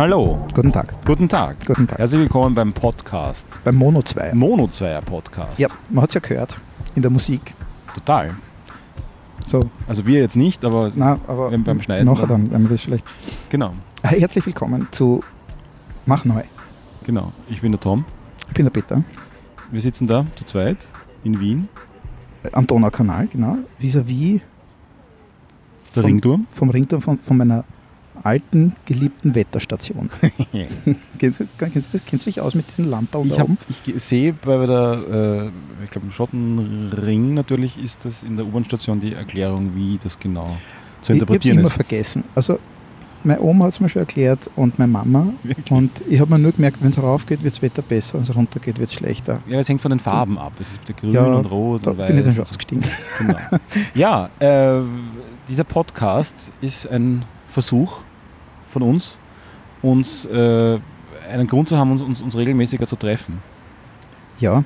Hallo. Guten Tag. Guten Tag. Guten Tag. Herzlich willkommen beim Podcast. Beim Mono 2. Mono 2 Podcast. Ja, man hat es ja gehört in der Musik. Total. So, Also wir jetzt nicht, aber na, aber Beim- Schneiden nachher dann. dann, wenn wir das vielleicht. genau. Herzlich willkommen zu Mach neu. Genau. Ich bin der Tom. Ich bin der Peter Wir sitzen da zu zweit in Wien. äh, am Donaukanal, genau. Vis-à-vis Der Vom- Ringturm. vom Ringturm von, von meiner alten, geliebten Wetterstation. kennst, du- kennst, kennst du dich aus mit diesen Lampen Ich, da hab, oben? ich sehe bei der, äh, ich glaube im Schottenring natürlich ist das in der U-Bahn-Station die Erklärung, wie das genau zu Ich, ich habe es interpretieren immer ist. vergessen. Also, meine Oma hat es mir schon erklärt und meine Mama. Wirklich? Und ich habe mir nur gemerkt, wenn es raufgeht, wird das Wetter besser, wenn es runtergeht, wird es schlechter. Ja, es hängt von den Farben ab. Es ist der grün Ja, und rot Da und weiß. bin ich dann schon ausgestiegen. Genau. Ja, äh, dieser Podcast ist ein Versuch von uns, uns äh, einen Grund zu haben, uns, uns, uns regelmäßiger zu treffen. Ja,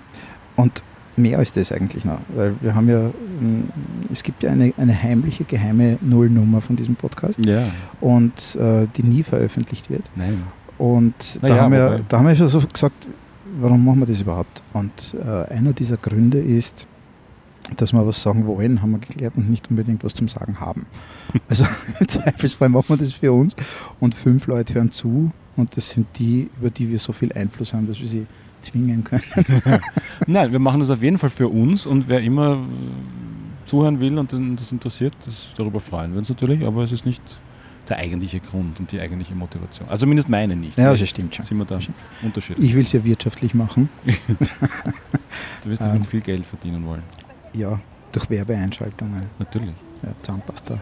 und mehr als das eigentlich noch, weil wir haben ja, ähm, es gibt ja eine, eine heimliche, geheime Nullnummer von diesem Podcast Ja. und äh, die nie veröffentlicht wird. Nein. Und Na da, ja, haben wir, da haben wir schon so gesagt, warum machen wir das überhaupt? Und äh, einer dieser Gründe ist, dass wir was sagen wollen, haben wir geklärt und nicht unbedingt was zum Sagen haben. Also im Zweifelsfall machen wir das für uns und fünf Leute hören zu und das sind die, über die wir so viel Einfluss haben, dass wir sie zwingen können. Nein, wir machen das auf jeden Fall für uns und wer immer zuhören will und das interessiert, das, darüber freuen wir uns natürlich, aber es ist nicht der eigentliche Grund und die eigentliche Motivation. Also zumindest meine nicht. Ja, das stimmt schon. sind wir da unterschiedlich. Ich will es ja wirtschaftlich machen. Du wirst Ähm. damit viel Geld verdienen wollen. Ja, durch Werbeeinschaltungen. Natürlich. Ja, Zahnpasta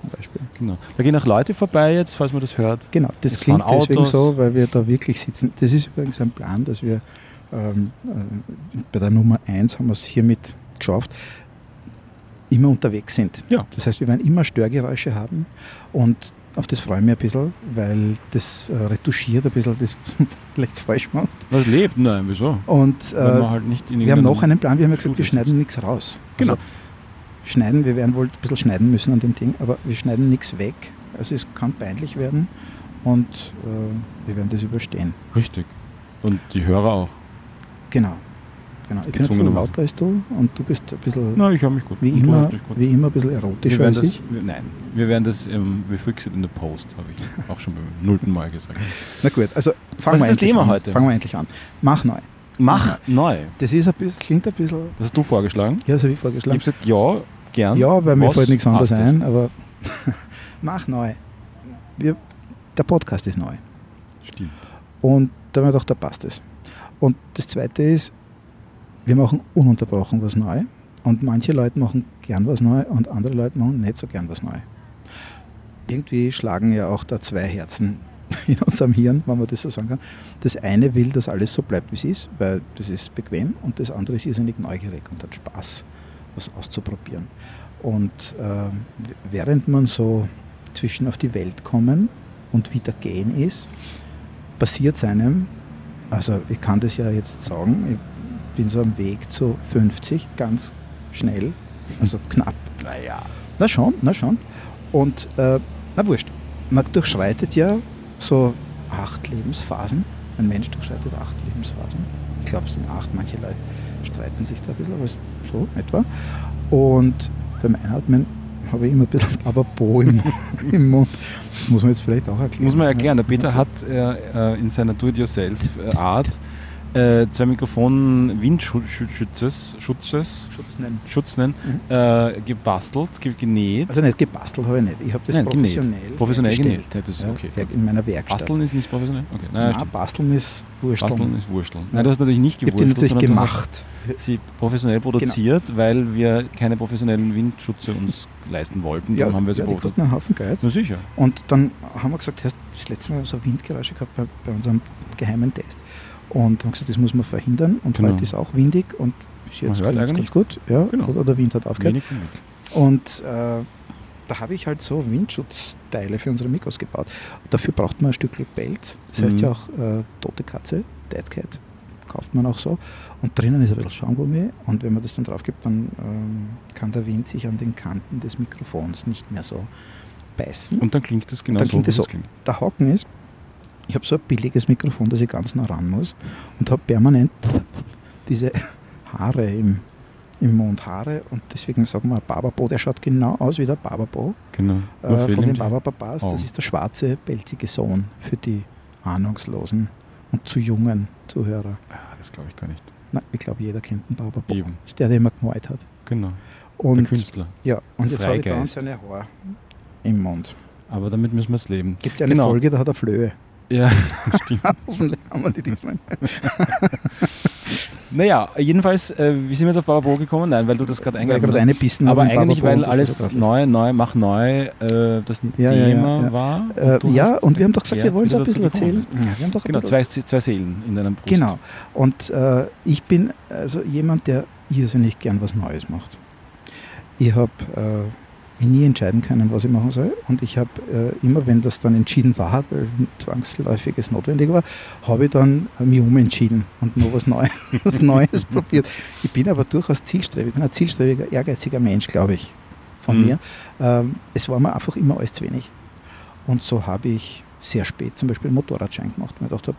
zum Beispiel. Genau. Da gehen auch Leute vorbei jetzt, falls man das hört. Genau, das Es klingt deswegen so, weil wir da wirklich sitzen. Das ist übrigens ein Plan, dass wir ähm, äh, bei der Nummer 1 haben wir es hiermit geschafft, immer unterwegs sind. Ja. Das heißt, wir werden immer Störgeräusche haben und auf das freue ich mich ein bisschen, weil das äh, retuschiert ein bisschen das vielleicht falsch macht. Was lebt? Nein, wieso? Und äh, halt wir haben noch einen Plan, wir haben ja gesagt, wir schneiden nichts raus. Genau. Also, schneiden, wir werden wohl ein bisschen schneiden müssen an dem Ding, aber wir schneiden nichts weg. Also es kann peinlich werden und äh, wir werden das überstehen. Richtig. Und die Hörer auch. Genau. Genau. Ich bin ein bisschen lauter als du und du bist ein bisschen, Na, ich höre mich gut. wie, immer, gut. wie immer ein bisschen erotischer als das, ich. wir, nein, wir werden das, ähm, we fix it in the post, habe ich auch schon beim nullten Mal gesagt. Na gut, also fangen wir das endlich Thema an. heute? Fangen wir endlich an. Mach neu. Mach neu. Das ist ein bisschen, klingt ein bisschen, Das hast du vorgeschlagen. ja, so wie Ich habe vorgeschlagen. gesagt, ja, gern. Ja, weil mir Was fällt nichts anderes das? ein, aber mach neu. Wir, der Podcast ist neu. Stimmt. Und da haben wir gedacht, da passt es. Und das Zweite ist, wir machen ununterbrochen was neu. Und manche Leute machen gern was neu und andere Leute machen nicht so gern was neu. Irgendwie schlagen ja auch da zwei Herzen in unserem Hirn, wenn man das so sagen kann. Das eine will, dass alles so bleibt, wie es ist, weil das ist bequem. Und das andere ist irrsinnig neugierig und hat Spaß, was auszuprobieren. Und äh, während man so zwischen auf die Welt kommen und wieder gehen ist, passiert es einem, also ich kann das ja jetzt sagen, bin so am Weg zu 50, ganz schnell, also knapp. Naja. Na schon, na schon. Und äh, na wurscht, man durchschreitet ja so acht Lebensphasen. Ein Mensch durchschreitet acht Lebensphasen. Ich glaube, es sind acht, manche Leute streiten sich da ein bisschen, aber so etwa. Und beim Einatmen habe ich immer ein bisschen Bababo im, im Mund. Das muss man jetzt vielleicht auch erklären. Muss man erklären, der Peter hat äh, äh, in seiner Do-it-yourself-Art äh, zwei Mikrofonen Windschutzes Schutzes, Schutznennen. Schutz nennen, Mhm. äh, gebastelt, ge genäht. Also nicht gebastelt habe ich nicht. Ich habe das Nein, genäht. professionell, Professionell hergestellt. genäht. Ja, das ist Ja, okay. in meiner Werkstatt. Basteln ist nicht professionell? Okay. Nein, Nein, basteln ist Wursteln. Basteln ist Wursteln. Ja. Nein, du hast natürlich nicht ich habe die natürlich gemacht. sie professionell produziert, weil wir keine professionellen Windschutze uns leisten wollten. Ja, Darum haben wir sie ja die kosten einen Haufen Geld. Na sicher. Und dann haben wir gesagt, hast das letzte Mal so Windgeräusche gehabt bei, bei unserem geheimen Test. Und haben gesagt, das muss man verhindern. Und Genau. heute ist auch windig und ist Man jetzt ganz, eigentlich. ganz gut. Ja, Genau. oder der Wind hat aufgehört. Wenig genug. Und äh, da habe ich halt so Windschutzteile für unsere Mikros gebaut. Dafür braucht man ein Stück Pelz. Das heißt Mhm. ja auch äh, tote Katze, Dead Cat, kauft man auch so. Und drinnen ist ein bisschen Schaumgummi. Und wenn man das dann drauf gibt, dann ähm, kann der Wind sich an den Kanten des Mikrofons nicht mehr so beißen. Und dann klingt das genau Dann so, klingt es so. es klingt. der Haken ist, Ich habe so ein billiges Mikrofon, dass ich ganz nah ran muss und habe permanent diese Haare im, im Mund, Haare und deswegen sagen wir Bababo, der schaut genau aus wie der Bababo Genau. äh, von den Babababas. Oh. Das ist der schwarze, pelzige Sohn für die ahnungslosen und zu jungen Zuhörer. Ah, das glaube ich gar nicht. Na, ich glaube, jeder kennt den Bababo. Eben. Das ist der, der immer gemalt hat. Genau. der Und, Künstler. ja, und jetzt habe ich da Freigeist. seine Haare im Mund. Aber damit müssen wir es leben. Gibt ja eine Genau. Folge, da hat er Flöhe. Ja, stimmt. Hoffentlich haben wir die diesmal. naja, jedenfalls, äh, wie sind wir jetzt auf Bababo gekommen? Nein, weil du das gerade eingegangen gerade eine Bissen Aber eigentlich, weil und alles neu, neu, mach neu äh, das Ja, ja, ja, Thema ja. war. Äh, du ja, hast und wir haben doch gesagt, wir wollen es ein bisschen gekommen erzählen. Ja, wir haben doch ein Genau, zwei, zwei Seelen in deinem Brust. Genau. Und äh, ich bin also jemand, der irrsinnig gern was Neues macht. Ich habe äh, mich nie entscheiden können, was ich machen soll. Und ich habe äh, immer, wenn das dann entschieden war, weil zwangsläufiges notwendig war, habe ich dann äh, mich umentschieden und noch was Neues, was Neues probiert. Ich bin aber durchaus zielstrebig. Ich bin ein zielstrebiger, ehrgeiziger Mensch, glaube ich, von Mhm. mir. Ähm, es war mir einfach immer alles zu wenig. Und so habe ich sehr spät zum Beispiel einen Motorradschein gemacht, weil ich gedacht habe,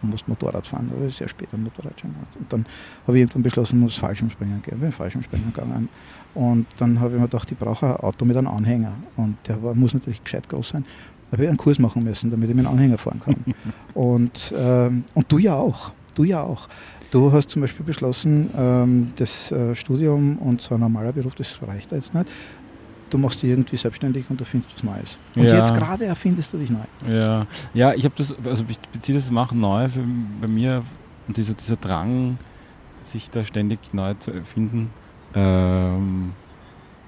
du musst Motorrad fahren, da habe ich sehr spät einen Motorradschein gemacht. Und dann habe ich irgendwann beschlossen, ich muss Fallschirmspringen gehen, bin Fallschirmspringen gegangen. Und dann habe ich mir gedacht, ich brauche ein Auto mit einem Anhänger. Und der war, muss natürlich gescheit groß sein. Da habe ich einen Kurs machen müssen, damit ich mit einem Anhänger fahren kann. und, ähm, und du ja auch. Du ja auch. Du hast zum Beispiel beschlossen, ähm, das äh, Studium und so ein normaler Beruf, das reicht da jetzt nicht. Du machst dich irgendwie selbstständig und du findest was Neues. Und Ja. jetzt gerade erfindest du dich neu. Ja, ja ich habe das, also ich beziehe das Machen neu für, bei mir und dieser, dieser Drang, sich da ständig neu zu erfinden, ähm,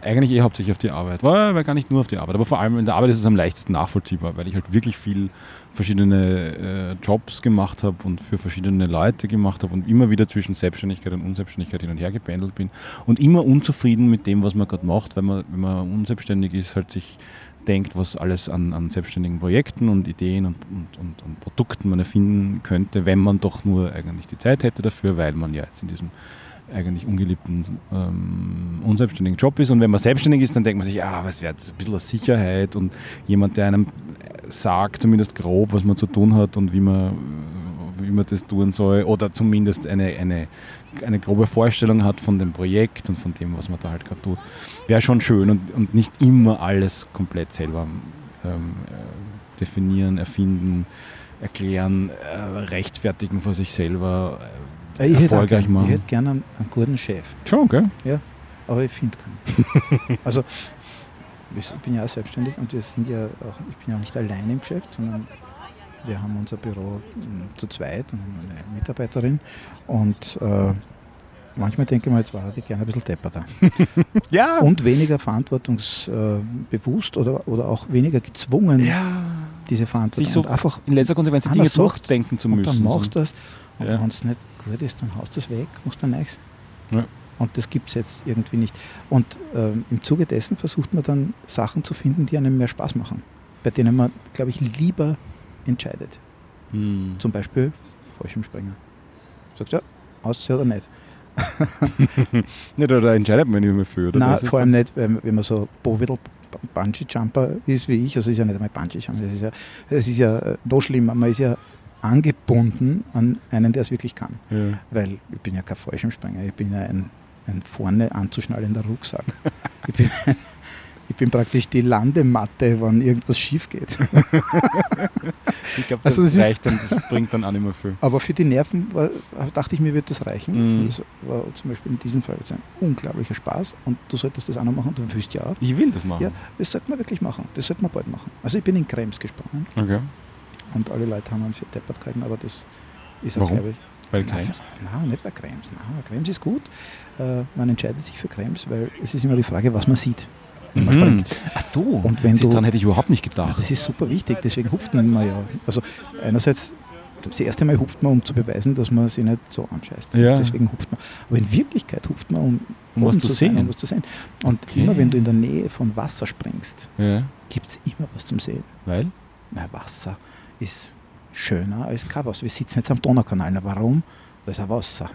eigentlich eh hauptsächlich auf die Arbeit. War, war gar nicht nur auf die Arbeit, aber vor allem in der Arbeit ist es am leichtesten nachvollziehbar, weil ich halt wirklich viel verschiedene äh, Jobs gemacht habe und für verschiedene Leute gemacht habe und immer wieder zwischen Selbstständigkeit und Unselbstständigkeit hin und her gependelt bin und immer unzufrieden mit dem, was man gerade macht, weil man, wenn man unselbstständig ist, halt sich denkt, was alles an, an selbstständigen Projekten und Ideen und, und, und, und Produkten man erfinden könnte, wenn man doch nur eigentlich die Zeit hätte dafür, weil man ja jetzt in diesem eigentlich ungeliebten, ähm, unselbstständigen Job ist. Und wenn man selbstständig ist, dann denkt man sich, aber es wäre jetzt ein bisschen Sicherheit und jemand, der einem sagt, zumindest grob, was man zu tun hat und wie man, wie man das tun soll oder zumindest eine, eine, eine grobe Vorstellung hat von dem Projekt und von dem, was man da halt gerade tut, wäre schon schön und, und nicht immer alles komplett selber ähm, äh, definieren, erfinden, erklären, äh, rechtfertigen vor sich selber. Äh, Ich hätte, auch erfolgreich gern, machen. ich hätte gerne einen, einen guten Chef, Schon, gell? aber ich finde keinen. also ich bin ja auch selbstständig und wir sind ja auch, ich bin ja auch nicht allein im Geschäft, sondern wir haben unser Büro mm, zu zweit und haben eine Mitarbeiterin und äh, manchmal denke ich mir, jetzt war die gerne ein bisschen depperter. Ja. Und weniger verantwortungsbewusst oder, oder auch weniger gezwungen, ja. diese Verantwortung. Sich so und einfach In letzter Konsequenz Dinge durchdenken zu und müssen. dann machst du das. Und Ja. wenn es nicht gut ist, dann haust du es weg, machst du nichts. Ja. Und das gibt es jetzt irgendwie nicht. Und ähm, im Zuge dessen versucht man dann Sachen zu finden, die einem mehr Spaß machen. Bei denen man, glaube ich, lieber entscheidet. Hm. Zum Beispiel Fallschirmspringer. Sagst ja, aussehen oder nicht. Da, da entscheidet man nicht mehr für. Oder? Nein, Das vor allem nicht, wenn, man so Bovidel Bungee-Jumper ist wie ich. Also ist ja nicht einmal Bungee-Jumper, es ist ja, es ist ja äh, noch schlimmer. Man ist ja angebunden an einen, der es wirklich kann. Ja. Weil ich bin ja kein Fallschirmspringer, ich bin ja ein, ein vorne anzuschnallender Rucksack. ich, bin, ich bin praktisch die Landematte, wenn irgendwas schief geht. Ich glaube, Also das, das ist- reicht dann, das bringt dann auch nicht mehr viel. Aber für die Nerven war, dachte ich mir, wird das reichen. Mhm. Das war zum Beispiel in diesem Fall jetzt ein unglaublicher Spaß und du solltest das auch noch machen, du wüsst ja auch. Ich will das machen. Ja, das sollte man wirklich machen. Das sollte man bald machen. Also ich bin in Krems gesprungen Okay. Und alle Leute haben einen für deppert gehalten, aber das ist auch, glaube ich, Weil Nein, Krems. nein, nicht bei Krems. Nein, Krems ist gut. Äh, man entscheidet sich für Krems, weil es ist immer die Frage, was man sieht, wenn man Mhm. springt. Ach so. Und wenn du- daran hätte ich überhaupt nicht Ja, gedacht. das ist super wichtig, deswegen hupft man ja. Also einerseits, das erste Mal hupft man, um zu beweisen, dass man sich nicht so anscheißt. Ja. Deswegen hupft man. Aber in Wirklichkeit hupft man, um, Um was zu sein, sehen. um was zu sehen. Und Okay. immer wenn du in der Nähe von Wasser springst, Ja. gibt es immer was zum Sehen. Weil? Na, Wasser ist schöner als kein Wasser. Wir sitzen jetzt am Donaukanal. Na, warum? Da ist ein Wasser.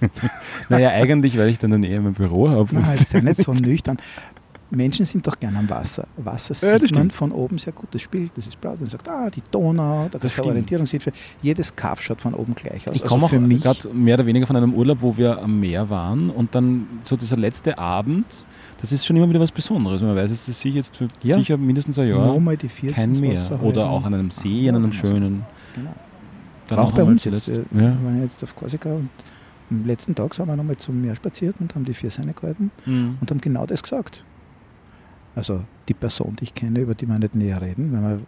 Naja, eigentlich, weil ich dann der Nähe mein Büro habe. Na, jetzt sei nicht so nüchtern. Menschen sind doch gerne am Wasser. Wasser Ja, sieht man stimmt. von oben sehr gut. Das spielt, das ist blau. Dann sagt, ah, die Donau, da ist stimmt. der Orientierungshilfe. Jedes Kaff schaut von oben gleich aus. Ich komme also auch gerade mehr oder weniger von einem Urlaub, wo wir am Meer waren und dann so dieser letzte Abend, das ist schon immer wieder was Besonderes. Man weiß, es ist sicher jetzt Ja. sicher mindestens ein Jahr nochmal die vier kein Meer. Wasser Oder auch an einem See, an einem also, schönen. Genau. Dann auch bei uns jetzt. zuletzt. Wir Ja. waren jetzt auf Korsika und am letzten Tag sind wir nochmal zum Meer spaziert und haben die vier Seine gehalten Mhm. und haben genau das gesagt. Also die Person, die ich kenne, über die wir nicht näher reden, wenn wir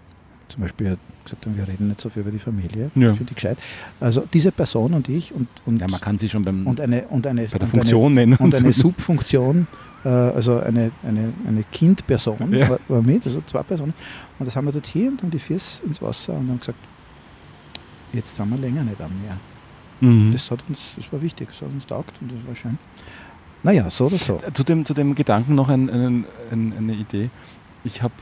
zum Beispiel gesagt haben, wir reden nicht so viel über die Familie, Ja. finde ich gescheit. Also diese Person und ich und, und, ja, man kann sie schon beim, und eine, und eine, bei der und Funktion nennen. eine, und eine Subfunktion, äh, also eine, eine, eine Kindperson Ja. war, war mit, also zwei Personen. Und das haben wir dort hier und haben die Fies ins Wasser und haben gesagt, jetzt sind wir länger nicht am Meer. Mhm. Das, hat uns, das war wichtig, das hat uns taugt und das war schön. Naja, so oder so. Zu dem, zu dem Gedanken noch ein, ein, ein, eine Idee. Ich habe,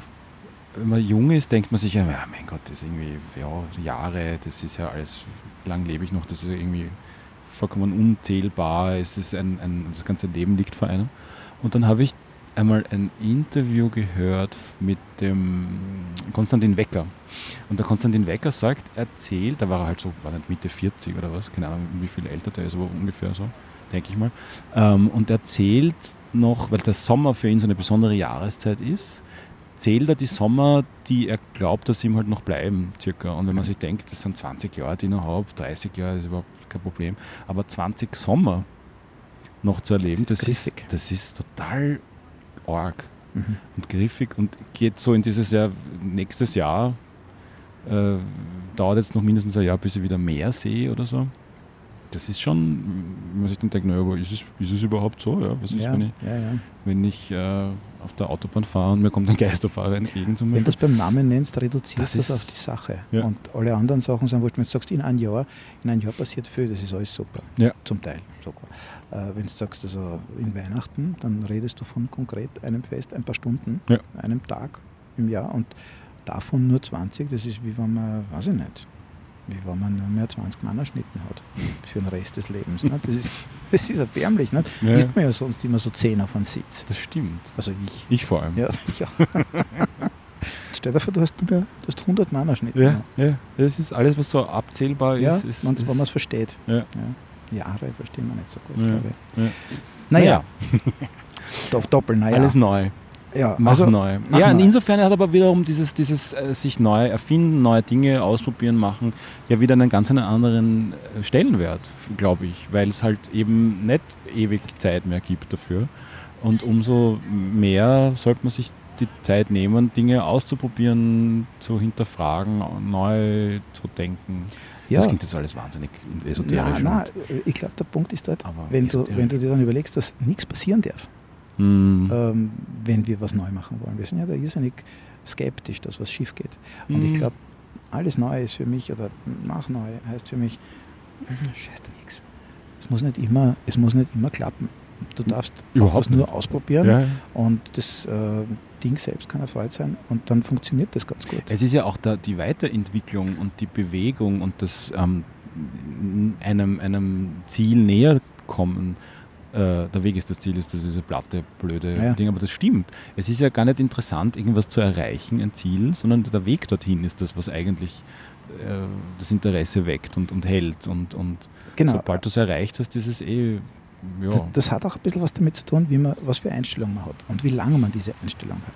wenn man jung ist, denkt man sich ja, mein Gott, das ist irgendwie, ja, Jahre, das ist ja alles, lang lebe ich noch, das ist irgendwie vollkommen unzählbar, es ist ein, ein, das ganze Leben liegt vor einem. Und dann habe ich einmal ein Interview gehört mit dem Konstantin Wecker. Und der Konstantin Wecker sagt, erzählt, da war er halt so, war nicht Mitte 40 oder was, keine Ahnung, wie viel älter der ist, aber ungefähr so, denke ich mal. Ähm, und erzählt noch, weil der Sommer für ihn so eine besondere Jahreszeit ist, zählt er die Sommer, die er glaubt, dass ihm halt noch bleiben, circa. Und wenn man sich denkt, das sind 20 Jahre, die ich noch habe, 30 Jahre ist überhaupt kein Problem, aber 20 Sommer noch zu erleben, Das das ist ist, das ist total arg Mhm. und griffig und geht so in dieses Jahr, nächstes Jahr, äh, dauert jetzt noch mindestens ein Jahr, bis ich wieder mehr sehe oder so. Das ist schon, wenn man sich dann denkt, naja, aber ist es, ist es überhaupt so? Ja, was ist, Ja, wenn ich, ja, ja. wenn ich äh, auf der Autobahn fahre und mir kommt ein Geisterfahrer entgegen zum Wenn du Beispiel? es beim Namen nennst, reduzierst Das du das ist- auf die Sache. Ja. Und alle anderen Sachen sind wurscht. Wenn du sagst, in ein Jahr, in ein Jahr passiert viel, das ist alles super. Ja. Zum Teil sogar. Äh, wenn du sagst, also in Weihnachten, dann redest du von konkret einem Fest, ein paar Stunden, Ja. einem Tag im Jahr und davon nur 20, das ist wie wenn man, weiß ich nicht, wenn man nur mehr 20 Mann erschnitten hat für den Rest des Lebens. Nicht? Das, ist, das ist erbärmlich. Nicht? Ja. Isst man ja sonst immer so 10 auf einen Sitz. Das stimmt. Also ich. Ich vor allem. Ja, ja. Stell dir vor, du hast, du hast 100 Mann erschnitten. ja, ja. Das ist alles, was so abzählbar Ja, ist. ist, wenn ist man es versteht. Ja. Jahre verstehen wir nicht so gut, Ja, glaube ich. ja. Naja, Doch, doppel, naja. alles neu. Ja, Mach also, neu. mach ja, neu. insofern hat aber wiederum dieses, dieses äh, sich neu erfinden, neue Dinge ausprobieren, machen, ja wieder einen ganz einen anderen äh, Stellenwert, glaube ich, weil es halt eben nicht ewig Zeit mehr gibt dafür. Und umso mehr sollte man sich die Zeit nehmen, Dinge auszuprobieren, zu hinterfragen, neu zu denken. ja, Das klingt jetzt alles wahnsinnig esoterisch. ja, nein, ich glaube, der Punkt ist dort, wenn du, wenn du dir dann überlegst, dass nichts passieren darf, Hm. ähm, wenn wir was neu machen wollen. Wir sind ja da irrsinnig skeptisch, dass was schief geht. Und ich Mhm. glaube, alles neu ist für mich, oder mach neu, heißt für mich, mhm, scheiß dir nichts. Es muss nicht immer, es muss nicht immer klappen. Du darfst Überhaupt nur ausprobieren ja. und das äh, Ding selbst kann erfreut sein und dann funktioniert das ganz gut. Es ist ja auch da die Weiterentwicklung und die Bewegung und das ähm, einem, einem Ziel näher kommen. Äh, der Weg ist das Ziel, ist das diese platte, blöde Ja. Ding, aber das stimmt. Es ist ja gar nicht interessant, irgendwas zu erreichen, ein Ziel, sondern der Weg dorthin ist das, was eigentlich äh, das Interesse weckt und, und hält. Und, und genau. sobald du es erreicht hast, ist es eh, ja, Das, das hat auch ein bisschen was damit zu tun, wie man, was für Einstellung man hat und wie lange man diese Einstellung hat.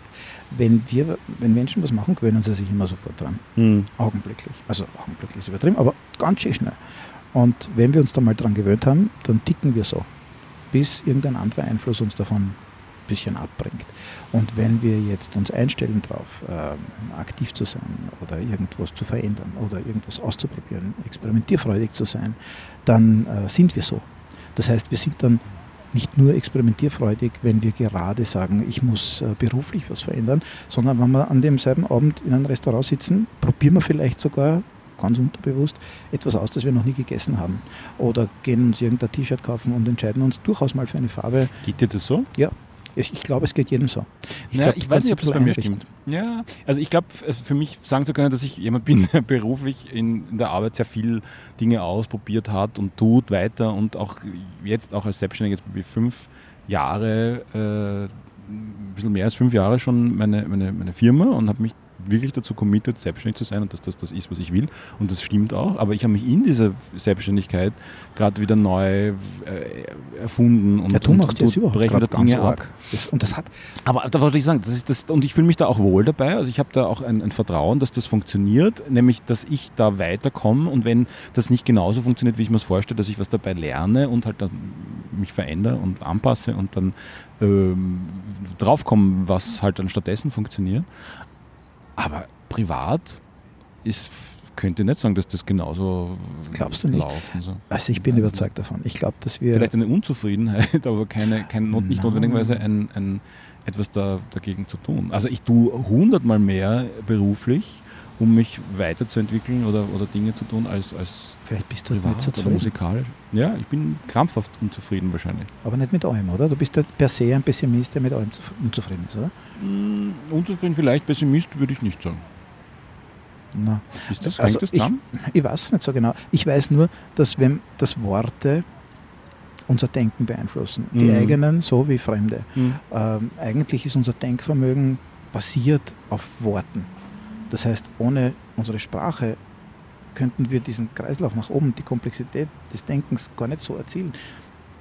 Wenn, wir, wenn Menschen was machen, gewöhnen sie sich immer sofort dran. hm, Augenblicklich. Also augenblicklich ist übertrieben, aber ganz schön schnell. Und wenn wir uns da mal dran gewöhnt haben, dann ticken wir so, bis irgendein anderer Einfluss uns davon ein bisschen abbringt. Und wenn wir jetzt uns einstellen darauf, ähm, aktiv zu sein oder irgendwas zu verändern oder irgendwas auszuprobieren, experimentierfreudig zu sein, dann äh, sind wir so. Das heißt, wir sind dann nicht nur experimentierfreudig, wenn wir gerade sagen, ich muss äh, beruflich was verändern, sondern wenn wir an demselben Abend in einem Restaurant sitzen, probieren wir vielleicht sogar ganz unterbewusst etwas aus, das wir noch nie gegessen haben. Oder gehen uns irgendein T-Shirt kaufen und entscheiden uns durchaus mal für eine Farbe. geht dir das so? Ich, ich glaube, es geht jedem so. Ich, glaub, ich weiß nicht, ob das bei mir stimmt. Ja, also ich glaube, für mich sagen zu können, dass ich jemand bin, der beruflich in, in der Arbeit sehr viel Dinge ausprobiert hat und tut weiter und auch jetzt auch als Selbstständiger jetzt fünf Jahre ein bisschen mehr als fünf Jahre schon meine, meine, meine Firma und habe mich wirklich dazu committed, selbstständig zu sein und dass das das ist, was ich will. Und das stimmt auch. Aber ich habe mich in dieser Selbstständigkeit gerade wieder neu äh, erfunden. Und, ja, du und, machst und jetzt überhaupt ganz arg. Das, und das hat, Aber da wollte ich sagen, das ist das, und ich fühle mich da auch wohl dabei. Also ich habe da auch ein, ein Vertrauen, dass das funktioniert, nämlich dass ich da weiterkomme und wenn das nicht genauso funktioniert, wie ich mir es vorstelle, dass ich was dabei lerne und halt dann mich verändere und anpasse und dann ähm, draufkomme, was halt dann stattdessen funktioniert. Aber privat ist, könnte ich nicht sagen, dass das genauso Glaubst du nicht? laufen also ich bin überzeugt davon. Ich glaube, dass wir, Vielleicht eine Unzufriedenheit, aber keine, kein, not- nicht notwendigerweise ein, ein, etwas da, dagegen zu tun. Also ich tue hundertmal mehr beruflich, um mich weiterzuentwickeln oder, oder Dinge zu tun, als, als vielleicht bist du privat nicht zufrieden, musikalisch. Ja, ich bin krampfhaft unzufrieden wahrscheinlich. aber nicht mit allem, oder? Du bist ja per se ein Pessimist, der mit allem zuf- unzufrieden ist, oder? Mm, unzufrieden vielleicht, Pessimist würde ich nicht sagen. Na, Ist das, Also das ich- ich weiß es nicht so genau. Ich weiß nur, dass wenn das Worte unser Denken beeinflussen, die Mhm. eigenen so wie fremde. Hm. Ähm, eigentlich ist unser Denkvermögen basiert auf Worten. Das heißt, ohne unsere Sprache könnten wir diesen Kreislauf nach oben, die Komplexität des Denkens gar nicht so erzielen.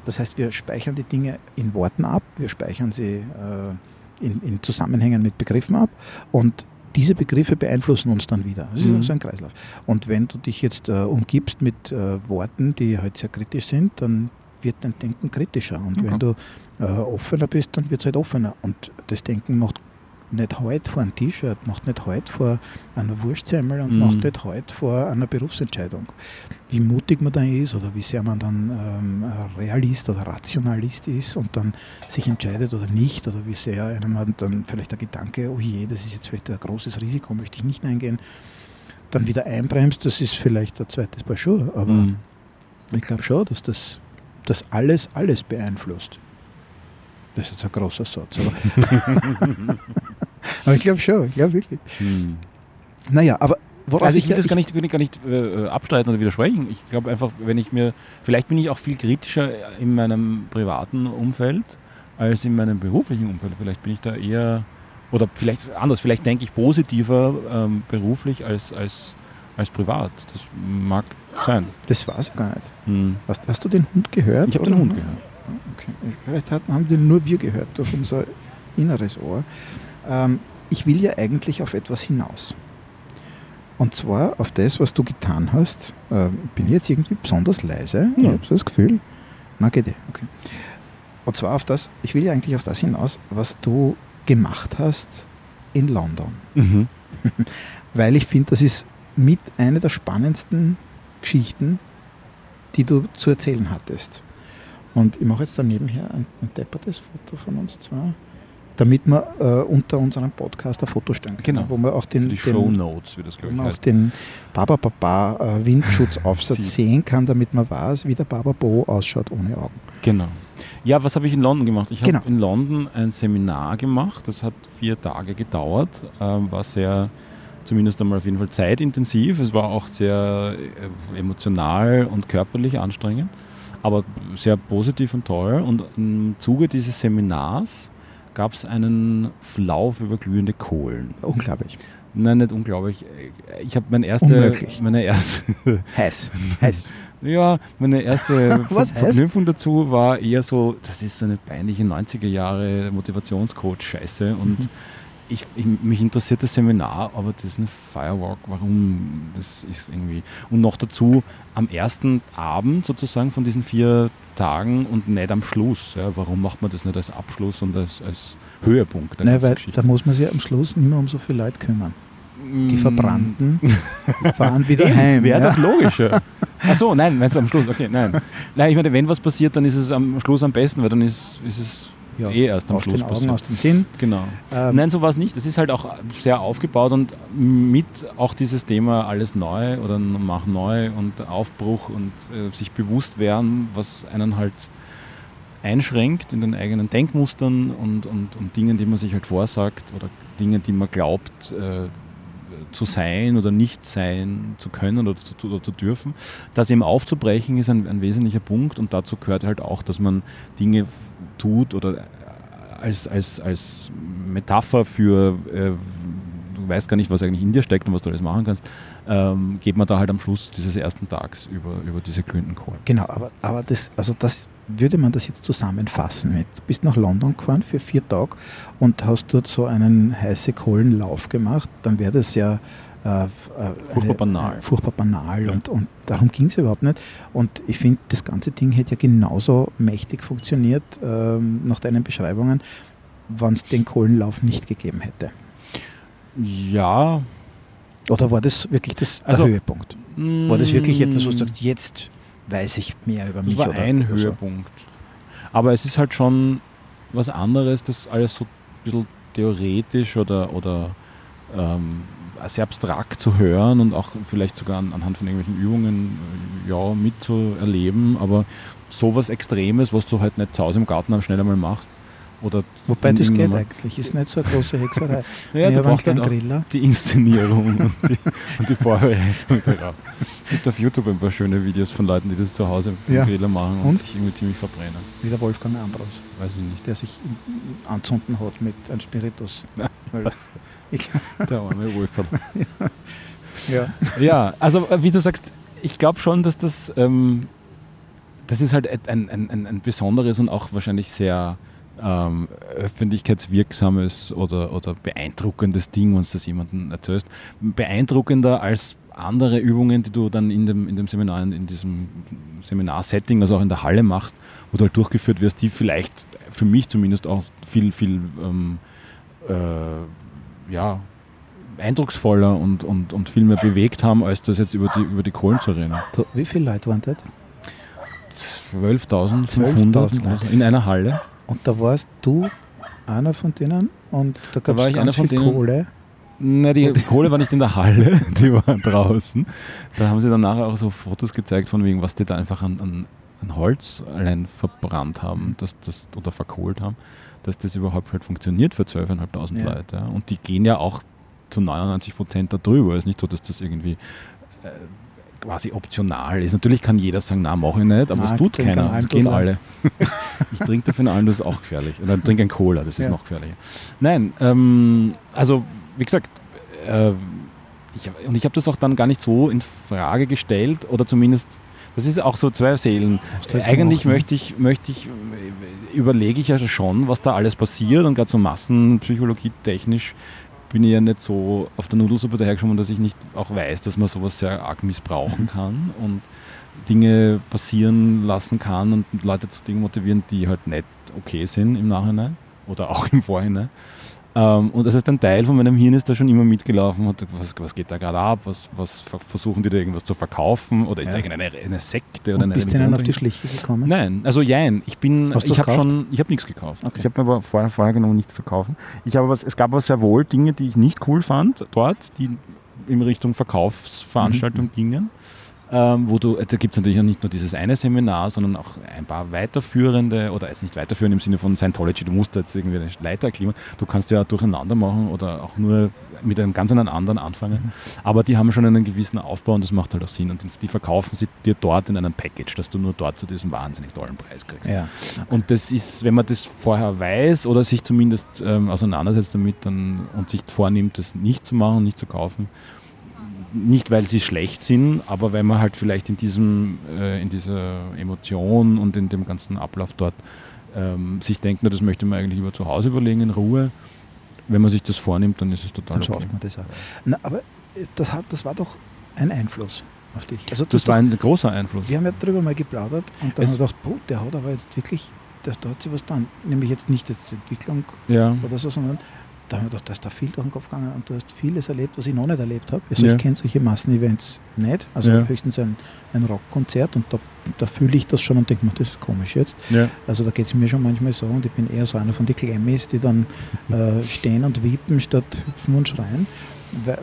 Das heißt, wir speichern die Dinge in Worten ab, wir speichern sie äh, in, in Zusammenhängen mit Begriffen ab und diese Begriffe beeinflussen uns dann wieder. Das ist Mhm. so ein Kreislauf. Und wenn du dich jetzt äh, umgibst mit äh, Worten, die halt sehr kritisch sind, dann wird dein Denken kritischer. Und Okay. wenn du äh, offener bist, dann wird es halt offener. Und das Denken macht nicht heute vor ein T-Shirt, macht nicht heute vor einer Wurstsemmel und Mhm. macht nicht heute vor einer Berufsentscheidung. Wie mutig man dann ist oder wie sehr man dann ähm, Realist oder Rationalist ist und dann sich entscheidet oder nicht oder wie sehr einem dann vielleicht der Gedanke, oh je, das ist jetzt vielleicht ein großes Risiko, möchte ich nicht eingehen, dann wieder einbremst, das ist vielleicht ein zweites Paar Schuhe. Aber Mhm. ich glaube schon, dass das, das alles alles beeinflusst. Das ist jetzt ein großer Satz, aber, aber ich glaube schon, ich glaube wirklich. Hm. Naja, aber worauf Also ich will ja- das gar nicht, will ich gar nicht äh, abstreiten oder widersprechen. Ich glaube einfach, wenn ich mir, vielleicht bin ich auch viel kritischer in meinem privaten Umfeld als in meinem beruflichen Umfeld. Vielleicht bin ich da eher, oder vielleicht anders, vielleicht denke ich positiver ähm, beruflich als, als, als privat. Das mag sein. Das weiß ich gar nicht. Hm. Hast, hast du den Hund gehört? Ich habe den Hund gehört. Okay. Vielleicht haben den nur wir gehört durch unser inneres Ohr. Ähm, ich will ja eigentlich auf etwas hinaus. Und zwar auf das, was du getan hast. Ähm, bin ich jetzt irgendwie besonders leise? Ich Ja. habe so das Gefühl. Na, geht eh. Okay. Und zwar auf das, ich will ja eigentlich auf das hinaus, was du gemacht hast in London. Mhm. Weil ich finde, das ist mit einer der spannendsten Geschichten, die du zu erzählen hattest. Und ich mache jetzt da nebenher ein, ein deppertes Foto von uns zwei, damit wir äh, unter unserem Podcast ein Foto stellen können, Genau. wo man auch den, Die den, Show Notes, wie das wo man auch den Baba Baba äh, Windschutzaufsatz sehen kann, damit man weiß, wie der Baba Bo ausschaut ohne Augen. Genau. Ja, was habe ich in London gemacht? Ich habe Genau. in London ein Seminar gemacht. Das hat vier Tage gedauert. Ähm, war sehr, zumindest einmal auf jeden Fall zeitintensiv. Es war auch sehr äh, emotional und körperlich anstrengend, aber sehr positiv und toll. Und im Zuge dieses Seminars gab es einen Lauf über glühende Kohlen. Unglaublich. Nein, nicht unglaublich. Ich habe meine erste, Unmöglich. meine erste Heiß. Heiß. ja, meine erste Was? Verknüpfung dazu war eher so, das ist so eine peinliche 90er Jahre Motivationscoach-Scheiße und Mhm. Ich, ich, mich interessiert das Seminar, aber das ist eine Firewalk, warum das ist irgendwie. Und noch dazu am ersten Abend sozusagen von diesen vier Tagen und nicht am Schluss. Ja, warum macht man das nicht als Abschluss und als, als Höhepunkt Nein, weil Geschichte? da muss man sich am Schluss nicht mehr um so viele Leute kümmern. Die Mm. Verbrannten fahren wieder Eben, heim. Wäre ja. doch logischer. Ach so, nein, meinst du am Schluss? Okay, nein. Nein, ich meine, wenn was passiert, dann ist es am Schluss am besten, weil dann ist, ist es Ja, eh erst am aus Schluss den Augen, passiert. aus dem Sinn. Genau. Ähm, Nein, so war es nicht. Das ist halt auch sehr aufgebaut und mit auch dieses Thema alles neu oder mach neu und Aufbruch und äh, sich bewusst werden, was einen halt einschränkt in den eigenen Denkmustern und, und, und Dingen, die man sich halt vorsagt oder Dinge, die man glaubt äh, zu sein oder nicht sein zu können oder zu, oder zu dürfen. Das eben aufzubrechen ist ein, ein wesentlicher Punkt und dazu gehört halt auch, dass man Dinge tut oder als, als, als Metapher für, äh, du weißt gar nicht, was eigentlich in dir steckt und was du alles machen kannst, ähm, geht man da halt am Schluss dieses ersten Tags über, über diese glühenden Kohlen. Genau, aber, aber das, also das würde man das jetzt zusammenfassen mit. Du bist nach London gefahren für vier Tage und hast dort so einen heiße Kohlenlauf gemacht, dann wäre das ja äh, furchtbar banal. Äh, furchtbar banal und, und darum ging es überhaupt nicht. Und ich finde, das ganze Ding hätte ja genauso mächtig funktioniert äh, nach deinen Beschreibungen, wenn es den Kohlenlauf nicht gegeben hätte. Ja. Oder war das wirklich das, der also, Höhepunkt? War das wirklich etwas, wo du sagst, jetzt weiß ich mehr über mich? Das war oder, ein oder Höhepunkt. Aber es ist halt schon was anderes, das alles so ein bisschen theoretisch oder, oder ähm, sehr abstrakt zu hören und auch vielleicht sogar an, anhand von irgendwelchen Übungen äh, ja, mitzuerleben, aber sowas Extremes, was du halt nicht zu Hause im Garten am schnell einmal machst, oder Wobei das geht eigentlich, ist nicht so eine große Hexerei. naja, du brauchst halt Griller. die Inszenierung und, die, und die Vorbereitung darauf. Es gibt auf YouTube ein paar schöne Videos von Leuten, die das zu Hause im ja. Griller machen und, und, sich irgendwie ziemlich verbrennen. Wie der Wolfgang Ambros. Weiß ich nicht. Der sich anzünden hat mit einem Spiritus. der arme Wolfgang. ja. ja, also äh, wie du sagst, ich glaube schon, dass das, ähm, das ist halt ein, ein, ein, ein besonderes und auch wahrscheinlich sehr ähm, öffentlichkeitswirksames oder, oder beeindruckendes Ding, wenn du das jemandem erzählst. Beeindruckender als andere Übungen, die du dann in dem, in dem Seminar, in diesem Seminarsetting, also auch in der Halle machst, wo du halt durchgeführt wirst, die vielleicht für mich zumindest auch viel, viel ähm, äh, ja, eindrucksvoller und, und, und viel mehr bewegt haben, als das jetzt über die, über die Kohlen zu reden. Wie viele Leute waren das? 12.500 12 in einer Halle. Und da warst du einer von denen und da gab es ganz viel denen, Kohle. Na, die Kohle war nicht in der Halle, die war draußen. Da haben sie dann nachher auch so Fotos gezeigt von wegen, was die da einfach an, an, an Holz allein verbrannt haben dass das, oder verkohlt haben, dass das überhaupt halt funktioniert für 12.500 ja. Leute. Und die gehen ja auch zu 99 Prozent da drüber. Es ist nicht so, dass das irgendwie äh, quasi optional ist. Natürlich kann jeder sagen, na, mache ich nicht, aber das tut keiner. Das gehen alle. ich trinke dafür allen, das ist auch gefährlich. Oder trinke ein Cola, das ist ja. noch gefährlicher. Nein, ähm, also wie gesagt, äh, ich, und ich habe das auch dann gar nicht so in Frage gestellt oder zumindest das ist auch so zwei Seelen. Eigentlich möchte ich, möchte ich, überlege ich ja schon, was da alles passiert und gerade so massenpsychologie technisch bin ich ja nicht so auf der Nudelsuppe dahergeschwommen, dass ich nicht auch weiß, dass man sowas sehr arg missbrauchen kann und Dinge passieren lassen kann und Leute zu Dingen motivieren, die halt nicht okay sind im Nachhinein oder auch im Vorhinein. Ähm, und das heißt, ein Teil von meinem Hirn ist da schon immer mitgelaufen, hat, was, was geht da gerade ab, was, was versuchen die da irgendwas zu verkaufen oder ist ja. da irgendeine eine Sekte oder und eine Bist du denn auf die Schliche gekommen? Nein, also jein, ich bin, Hast ich habe schon, ich habe nichts gekauft. Okay. Ich habe mir aber vorher, vorher genommen, nichts zu kaufen. Ich habe was, es gab aber sehr wohl Dinge, die ich nicht cool fand dort, die in Richtung Verkaufsveranstaltung mhm. gingen ähm, wo du, da gibt es natürlich auch nicht nur dieses eine Seminar, sondern auch ein paar weiterführende oder jetzt nicht weiterführend im Sinne von Scientology, du musst jetzt irgendwie eine Leiter erklimmen, du kannst ja durcheinander machen oder auch nur mit einem ganz anderen anfangen, mhm. aber die haben schon einen gewissen Aufbau und das macht halt auch Sinn und die verkaufen sie dir dort in einem Package, dass du nur dort zu diesem wahnsinnig tollen Preis kriegst. Ja. Und das ist, wenn man das vorher weiß oder sich zumindest ähm, auseinandersetzt damit dann, und sich vornimmt, das nicht zu machen, nicht zu kaufen, nicht weil sie schlecht sind, aber weil man halt vielleicht in diesem, äh, in dieser Emotion und in dem ganzen Ablauf dort ähm, sich denkt, na, das möchte man eigentlich lieber zu Hause überlegen in Ruhe. Wenn man sich das vornimmt, dann ist es total Dann schafft okay. man das auch. Na, aber das, hat, das war doch ein Einfluss auf dich. Also das, das war ein großer Einfluss. Wir haben ja darüber mal geplaudert und dann haben wir gedacht, boah, der hat aber jetzt wirklich, das, da hat sich was dran. Nämlich jetzt nicht jetzt Entwicklung ja. oder so, sondern da haben wir gedacht, da ist da viel durch den Kopf gegangen und du hast vieles erlebt, was ich noch nicht erlebt habe. Also ja. ich kenne solche Massenevents nicht, also ja. höchstens ein, ein Rockkonzert und da, da fühle ich das schon und denke mir, das ist komisch jetzt. Ja. Also da geht es mir schon manchmal so und ich bin eher so einer von den Klemmis, die dann äh, stehen und wiepen statt hüpfen und schreien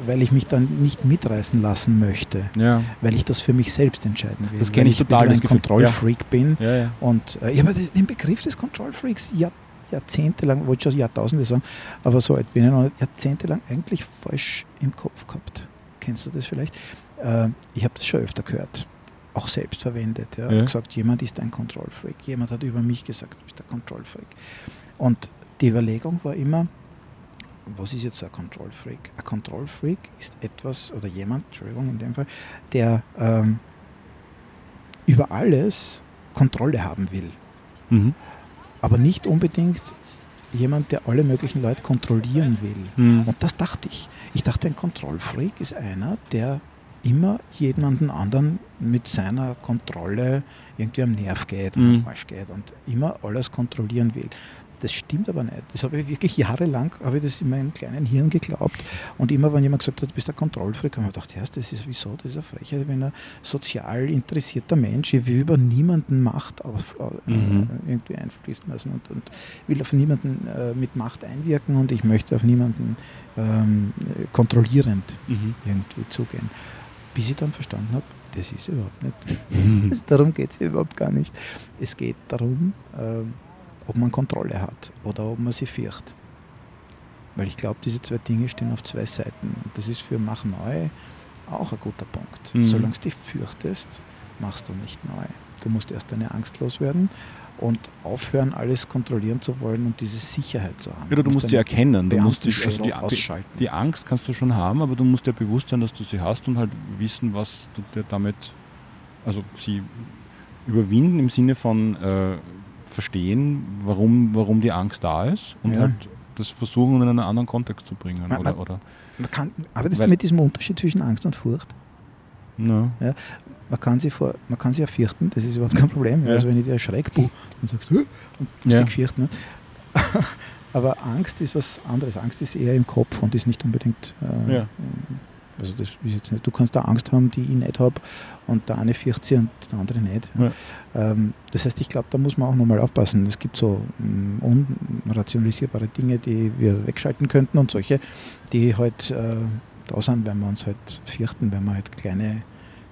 weil ich mich dann nicht mitreißen lassen möchte, ja. weil ich das für mich selbst entscheiden will. Das kenne ich total. Weil ich ein Kontrollfreak ja. bin. Ja, ja. Und äh, ich habe den Begriff des Kontrollfreaks ja jahrzehntelang, wollte schon Jahrtausende sagen, aber so alt bin ich noch nicht, jahrzehntelang eigentlich falsch im Kopf gehabt. Kennst du das vielleicht? Äh, ich habe das schon öfter gehört, auch selbst verwendet. Ja. ja. gesagt, jemand ist ein Kontrollfreak. Jemand hat über mich gesagt, du bist ein Kontrollfreak. Und die Überlegung war immer, was ist jetzt ein Control Freak? Ein Control Freak ist etwas oder jemand, Entschuldigung in dem Fall, der ähm, über alles Kontrolle haben will. Mhm. Aber nicht unbedingt jemand, der alle möglichen Leute kontrollieren will. Mhm. Und das dachte ich. Ich dachte, ein Kontrollfreak ist einer, der immer jemanden anderen mit seiner Kontrolle irgendwie am Nerv geht und Mhm. am Arsch geht und immer alles kontrollieren will. Das stimmt aber nicht. Das habe ich wirklich jahrelang, habe ich das in meinem kleinen Hirn geglaubt. Und immer, wenn jemand gesagt hat, du bist ein Kontrollfreak, habe ich gedacht, ja, das ist wieso, das ist eine Frechheit. Ich bin ein sozial interessierter Mensch. Ich will über niemanden Macht auf, äh, Mhm. irgendwie einfließen lassen und, und will auf niemanden äh, mit Macht einwirken und ich möchte auf niemanden ähm, äh, kontrollierend Mhm. irgendwie zugehen. Bis ich dann verstanden habe, das ist überhaupt nicht. Mhm. Darum geht es überhaupt gar nicht. Es geht darum, ähm, ob man Kontrolle hat oder ob man sie fürcht. Weil ich glaube, diese zwei Dinge stehen auf zwei Seiten. Und das ist für Mach neu auch ein guter Punkt. Mhm. Solange du dich fürchtest, machst du nicht neu. Du musst erst deine Angst loswerden und aufhören, alles kontrollieren zu wollen und diese Sicherheit zu haben. Ja, du musst sie erkennen. Du musst die, also die, ausschalten. die Angst kannst du schon haben, aber du musst dir bewusst sein, dass du sie hast und halt wissen, was du dir damit, also sie überwinden im Sinne von äh, verstehen, warum, warum die Angst da ist und Ja. halt das versuchen in einen anderen Kontext zu bringen. Man- oder, oder, Man kann, arbeitest du mit diesem Unterschied zwischen Angst und Furcht? na, Man kann sie, vor, man kann sie ja fürchten, das ist überhaupt kein Problem. Ja. Also wenn ich dir erschrecke, buh, dann sagst du, und musst Ja. dich fürchten. Ne? Aber Angst ist was anderes. Angst ist eher im Kopf und ist nicht unbedingt. Äh, Ja. Also das ist jetzt nicht. Du kannst da Angst haben, die ich nicht habe, und der eine fürchtet sie und der andere nicht. Ja. Ähm, das heißt, ich glaube, da muss man auch nochmal aufpassen. Es gibt so mm, unrationalisierbare Dinge, die wir wegschalten könnten und solche, die halt äh, da sind, wenn wir uns halt fürchten, wenn wir halt kleine,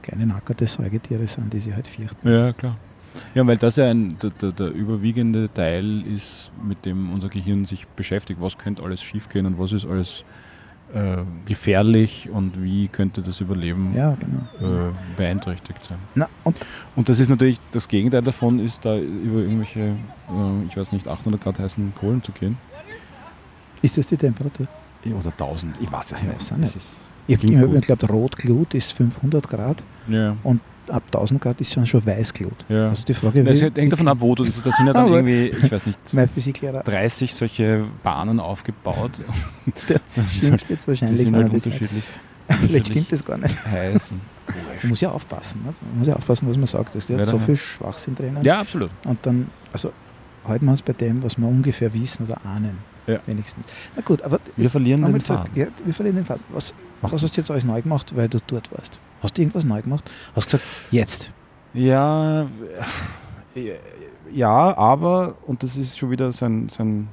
kleine nackerte Säugetiere sind, die sich halt fürchten. Ja, klar. Ja, weil das ja ein, der, der, der überwiegende Teil ist, mit dem unser Gehirn sich beschäftigt. Was könnte alles schiefgehen und was ist alles äh, gefährlich und wie könnte das Überleben Ja, genau. äh, beeinträchtigt sein. Na, und Und das ist natürlich, das Gegenteil davon ist, da über irgendwelche, äh, ich weiß nicht, 800 Grad heißen Kohlen zu gehen. ist das die Temperatur? Oder 1000, ich weiß es Ich nicht. weiß nicht. Das ist, Ich klingt habe mir geglaubt, Rotglut ist 500 Grad, ja, ab 1000 Grad ist dann schon Weißglut. ja. Also die Frage, Das wie- hängt davon ab, wo du bist. Da sind ja dann irgendwie, ich weiß nicht, mein Physiklehrer 30 solche Bahnen aufgebaut. Der Die stimmt jetzt Die wahrscheinlich. sind wenn halt er unterschiedlich. Vielleicht stimmt das gar nicht. heiß. und Man muss ja aufpassen. Nicht? Man muss ja aufpassen, was man sagt. Ist ja Ja, so viel Schwachsinn drinnen. Ja, absolut. Und dann, also halten wir uns bei dem, was wir ungefähr wissen oder ahnen. Ja. Wenigstens. Na gut, aber Wir verlieren den. Faden. Ja, wir verlieren den Faden. Was, was hast du jetzt alles neu gemacht, weil du dort warst? Hast du irgendwas neu gemacht? Hast du gesagt, jetzt? Ja, äh, ja, aber, und das ist schon wieder so ein, so ein,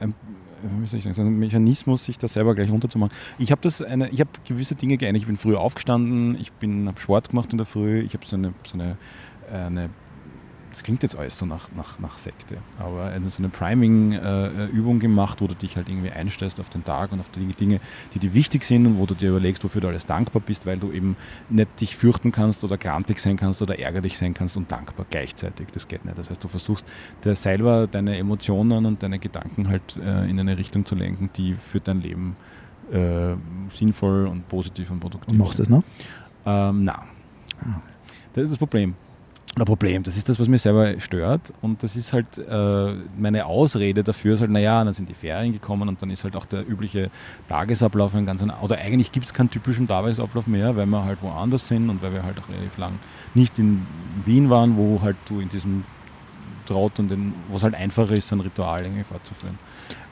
wie soll ich sagen, so ein Mechanismus, sich da selber gleich runterzumachen. Ich habe das gewisse Dinge geändert. Ich bin früher aufgestanden, ich habe Sport gemacht in der Früh, ich habe so eine, so eine, eine das klingt jetzt alles so nach, nach, nach Sekte, aber eine, so eine Priming-Übung gemacht, wo du dich halt irgendwie einstellst auf den Tag und auf die Dinge, die dir wichtig sind und wo du dir überlegst, wofür du alles dankbar bist, weil du eben nicht dich fürchten kannst oder grantig sein kannst oder ärgerlich sein kannst und dankbar gleichzeitig. Das geht nicht. Das heißt, du versuchst dir selber deine Emotionen und deine Gedanken halt äh, in eine Richtung zu lenken, die für dein Leben äh, sinnvoll und positiv und produktiv Und machst du das noch? ähm, na. Ah. Das ist das Problem. Oder Problem, das ist das, was mir selber stört. Und das ist halt äh, meine Ausrede dafür, ist halt, naja, dann sind die Ferien gekommen und dann ist halt auch der übliche Tagesablauf ein ganz anderer. Oder eigentlich gibt es keinen typischen Tagesablauf mehr, weil wir halt woanders sind und weil wir halt auch relativ lang nicht in Wien waren, wo halt du in diesem Trott und den, wo es halt einfacher ist, ein Ritual irgendwie fortzuführen,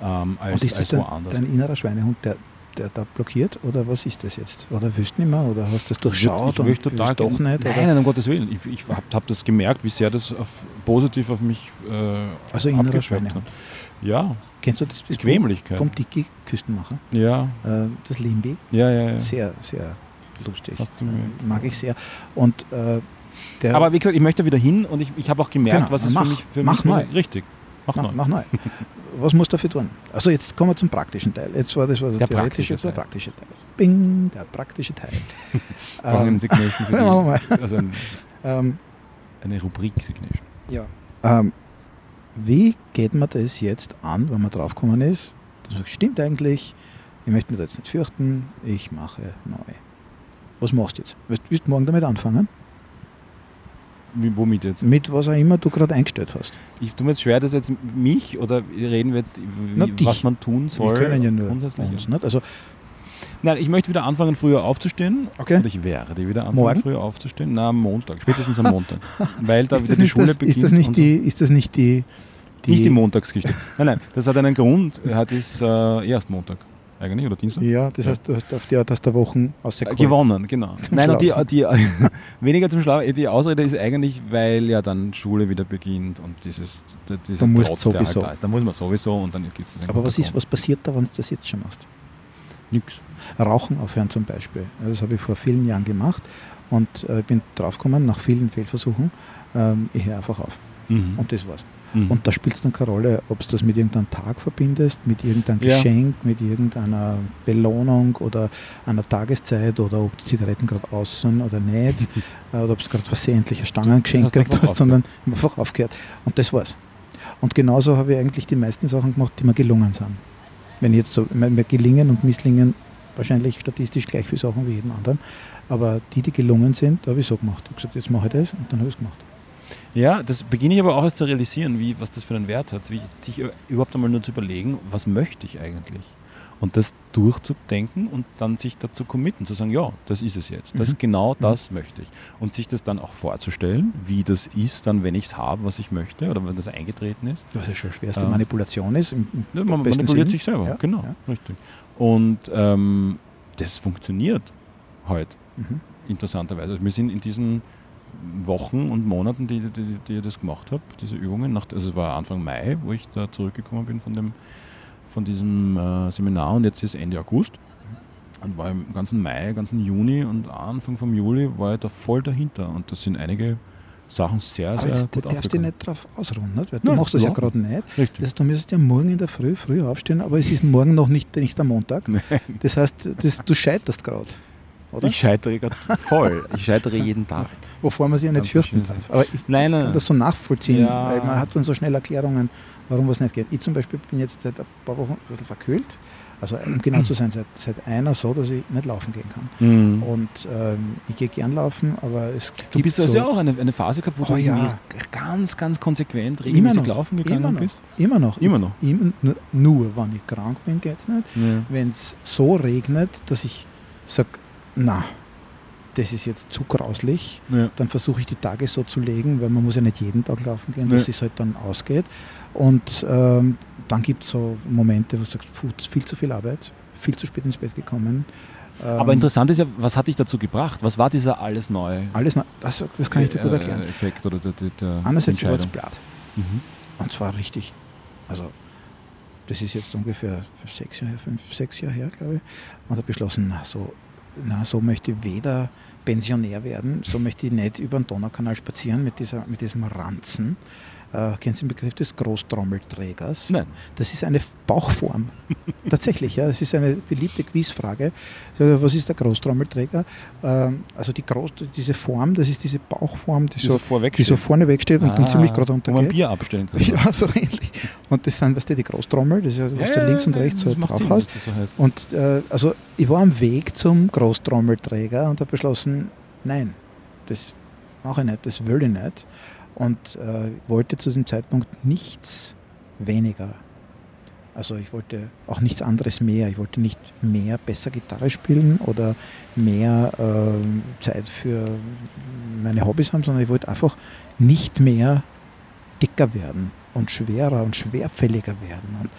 ähm, als, Und ist das als woanders. dein innerer Schweinehund, der, der da blockiert? Oder was ist das jetzt? Oder du nicht mehr? Oder hast du das durchschaut ich willst total doch nicht? Nein, Oder? nein, um Gottes Willen. Ich, ich habe hab das gemerkt, wie sehr das auf, positiv auf mich äh, Also innerer Schweinehund. hat. Ja, Kennst du das, das Bequemlichkeit. vom Dicky Küstenmacher? Ja, Äh, das Limbi? ja, ja. ja. Sehr, sehr lustig. Äh, Mag ich sehr. Und äh, Aber wie gesagt, ich möchte wieder hin und ich, ich habe auch gemerkt, Genau, was es mach- für mich für mach mich neu. richtig. Mach, mach, neu. mach neu. Was musst du dafür tun? Also jetzt kommen wir zum praktischen Teil. Jetzt war das war der, Der theoretische, der Teil. praktische Teil. Bing, der praktische Teil. Ähm, Signation für die, also ein, ähm, eine Rubrik Signation. ja. Ähm, wie geht man das jetzt an, wenn man draufgekommen ist? Das stimmt eigentlich, ich möchte mich da jetzt nicht fürchten, ich mache neu. Was machst du jetzt? Willst du morgen damit anfangen? Womit jetzt? Mit was auch immer du gerade eingestellt hast. Ich tue mir jetzt schwer, dass jetzt mich oder reden wir jetzt, Na, wie, was man tun soll? Wir können ja nur grundsätzlich? uns. Nicht? Also Nein, ich möchte wieder anfangen, früher aufzustehen. Okay. Und ich werde wieder anfangen, Morgen? früher aufzustehen. Na, am Montag, spätestens am Montag. Weil da ist, wieder das die nicht Schule das, beginnt. ist das nicht die, ist das nicht die, so. Nicht die Montagsgeschichte. nein, nein, das hat einen Grund. Er hat es äh, erst Montag eigentlich oder Dienstag. Ja, das heißt, du hast auf die Art aus der Woche ausgeholt. Gewonnen, genau. Zum Nein, und die, die, weniger zum Schlafen. Die Ausrede ist eigentlich, weil ja dann Schule wieder beginnt und dieses, dieser Du musst Trotz, der sowieso. Halt da ist. Da muss man sowieso und dann gibt es das Aber was ist, was passiert da, wenn du das jetzt schon machst? Nix. Rauchen aufhören zum Beispiel. Das habe ich vor vielen Jahren gemacht und äh, bin draufgekommen, nach vielen Fehlversuchen, ähm, ich höre einfach auf. Mhm. Und das war's. Mhm. Und da spielt es dann keine Rolle, ob du das mit irgendeinem Tag verbindest, mit irgendeinem Ja. Geschenk, mit irgendeiner Belohnung oder einer Tageszeit oder ob die Zigaretten gerade aus sind oder nicht, äh, oder ob du gerade versehentlich ein Stangengeschenk gekriegt hast, sondern einfach aufgehört. Und das war's. Und genauso habe ich eigentlich die meisten Sachen gemacht, die mir gelungen sind. Wenn ich jetzt so, mir gelingen und misslingen wahrscheinlich statistisch gleich viele Sachen wie jeden anderen, aber die, die gelungen sind, da habe ich so gemacht. Ich habe gesagt, jetzt mache ich das und dann habe ich es gemacht. Ja, das beginne ich aber auch erst zu realisieren, wie, was das für einen Wert hat. Wie, sich überhaupt einmal nur zu überlegen, was möchte ich eigentlich? Und das durchzudenken und dann sich dazu committen, zu sagen, ja, das ist es jetzt. Das, Mhm. Genau das möchte ich. Und sich das dann auch vorzustellen, wie das ist, dann, wenn ich es habe, was ich möchte oder wenn das eingetreten ist. Was ja schon schwerste Ja. Manipulation ist. Im, im Ja, man manipuliert Sinn. sich selber, Ja, genau, ja. richtig. Und ähm, das funktioniert heute, Mhm. interessanterweise. Also wir sind in diesen Wochen und Monaten, die, die, die ich das gemacht habe, diese Übungen, nach, also es war Anfang Mai, wo ich da zurückgekommen bin von, dem, von diesem äh, Seminar und jetzt ist Ende August. Und war im ganzen Mai, ganzen Juni und Anfang vom Juli war ich da voll dahinter. Und da sind einige Sachen sehr, Aber sehr jetzt gut darfst du nicht darauf ausruhen, nicht? weil du Nein, machst das ja überhaupt gerade nicht. Richtig. Das heißt, du müsstest ja morgen in der Früh früh aufstehen, aber es ist morgen noch nicht, der Montag. Nein. Das heißt, das, du scheiterst gerade, oder? Ich scheitere gerade voll. Ich scheitere jeden Tag. Wovor man sich ja nicht fürchten darf. Aber ich Nein, nein, kann das so nachvollziehen, Ja. weil man hat dann so schnell Erklärungen, warum was nicht geht. Ich zum Beispiel bin jetzt seit ein paar Wochen ein bisschen verkühlt. Also um genau zu sein, seit, seit einer so, dass ich nicht laufen gehen kann. Mhm. Und ähm, ich gehe gern laufen, aber es Du gibt bist so, also ja auch eine, eine Phase gehabt, wo Oh du ja. ganz, ganz konsequent immer regelmäßig noch, laufen gegangen immer noch, bist. immer noch. Immer noch. Immer, nur, nur wenn ich krank bin, geht es nicht. Ja. Wenn es so regnet, dass ich sage, na, das ist jetzt zu grauslich, Ja. dann versuche ich die Tage so zu legen, weil man muss ja nicht jeden Tag laufen gehen, dass Ja. es halt dann ausgeht. Und ähm, dann gibt es so Momente, wo du sagst, puh, viel zu viel Arbeit, viel zu spät ins Bett gekommen. Ähm, Aber interessant ist ja, was hat dich dazu gebracht? Was war dieser alles neu Alles, neu- das, das kann ich dir gut äh, erklären. Effekt oder der, der, der Einerseits war es blatt. Mhm. Und zwar richtig. Also, das ist jetzt ungefähr sechs Jahre, fünf, sechs Jahre her, glaube ich. Und habe beschlossen, na so, na, so möchte ich weder Pensionär werden, so möchte ich nicht über den Donaukanal spazieren mit, dieser, mit diesem Ranzen. Äh, kennen Sie den Begriff des Großtrommelträgers? Nein. Das ist eine Bauchform. Tatsächlich, ja. Das ist eine beliebte Quizfrage. So, Was ist der Großtrommelträger? Ähm, also die Groß, diese Form, das ist diese Bauchform, die, Die so, vorweg die so vorne wegsteht und dann ziemlich gerade Wo man runtergeht. Bier abstellen kann. Ja, so ähnlich. Und das sind, weißt du, die Großtrommel, das ist ja, was du links und rechts macht drauf Sinn, hast. so heißt. Und äh, also ich war am Weg zum Großtrommelträger und habe beschlossen, nein, das mache ich nicht, das will ich nicht. Und äh, wollte zu dem Zeitpunkt nichts weniger. Also ich wollte auch nichts anderes mehr. Ich wollte nicht mehr besser Gitarre spielen oder mehr äh, Zeit für meine Hobbys haben, sondern ich wollte einfach nicht mehr dicker werden und schwerer und schwerfälliger werden. Und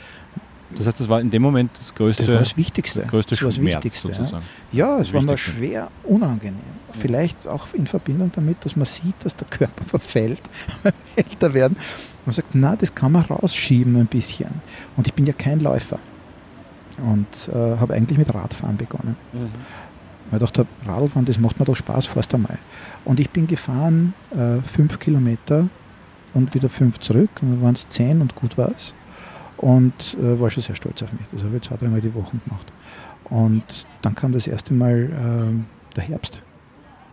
Das heißt, das war in dem Moment das größte, das war das Wichtigste. das größte das war das Schmerz Wichtigste. Ja. sozusagen. Ja, es war mir schwer unangenehm. Vielleicht auch in Verbindung damit, dass man sieht, dass der Körper verfällt beim Älterwerden. Man sagt, na, das kann man rausschieben ein bisschen. Und ich bin ja kein Läufer. Und äh, habe eigentlich mit Radfahren begonnen. Weil ich dachte, Radfahren, das macht mir doch Spaß, fährst einmal. Und ich bin gefahren äh, fünf Kilometer und wieder fünf zurück. Und dann waren es zehn und gut war es. Und äh, war schon sehr stolz auf mich. Das habe ich zwei, dreimal die Woche gemacht. Und dann kam das erste Mal ähm, der Herbst.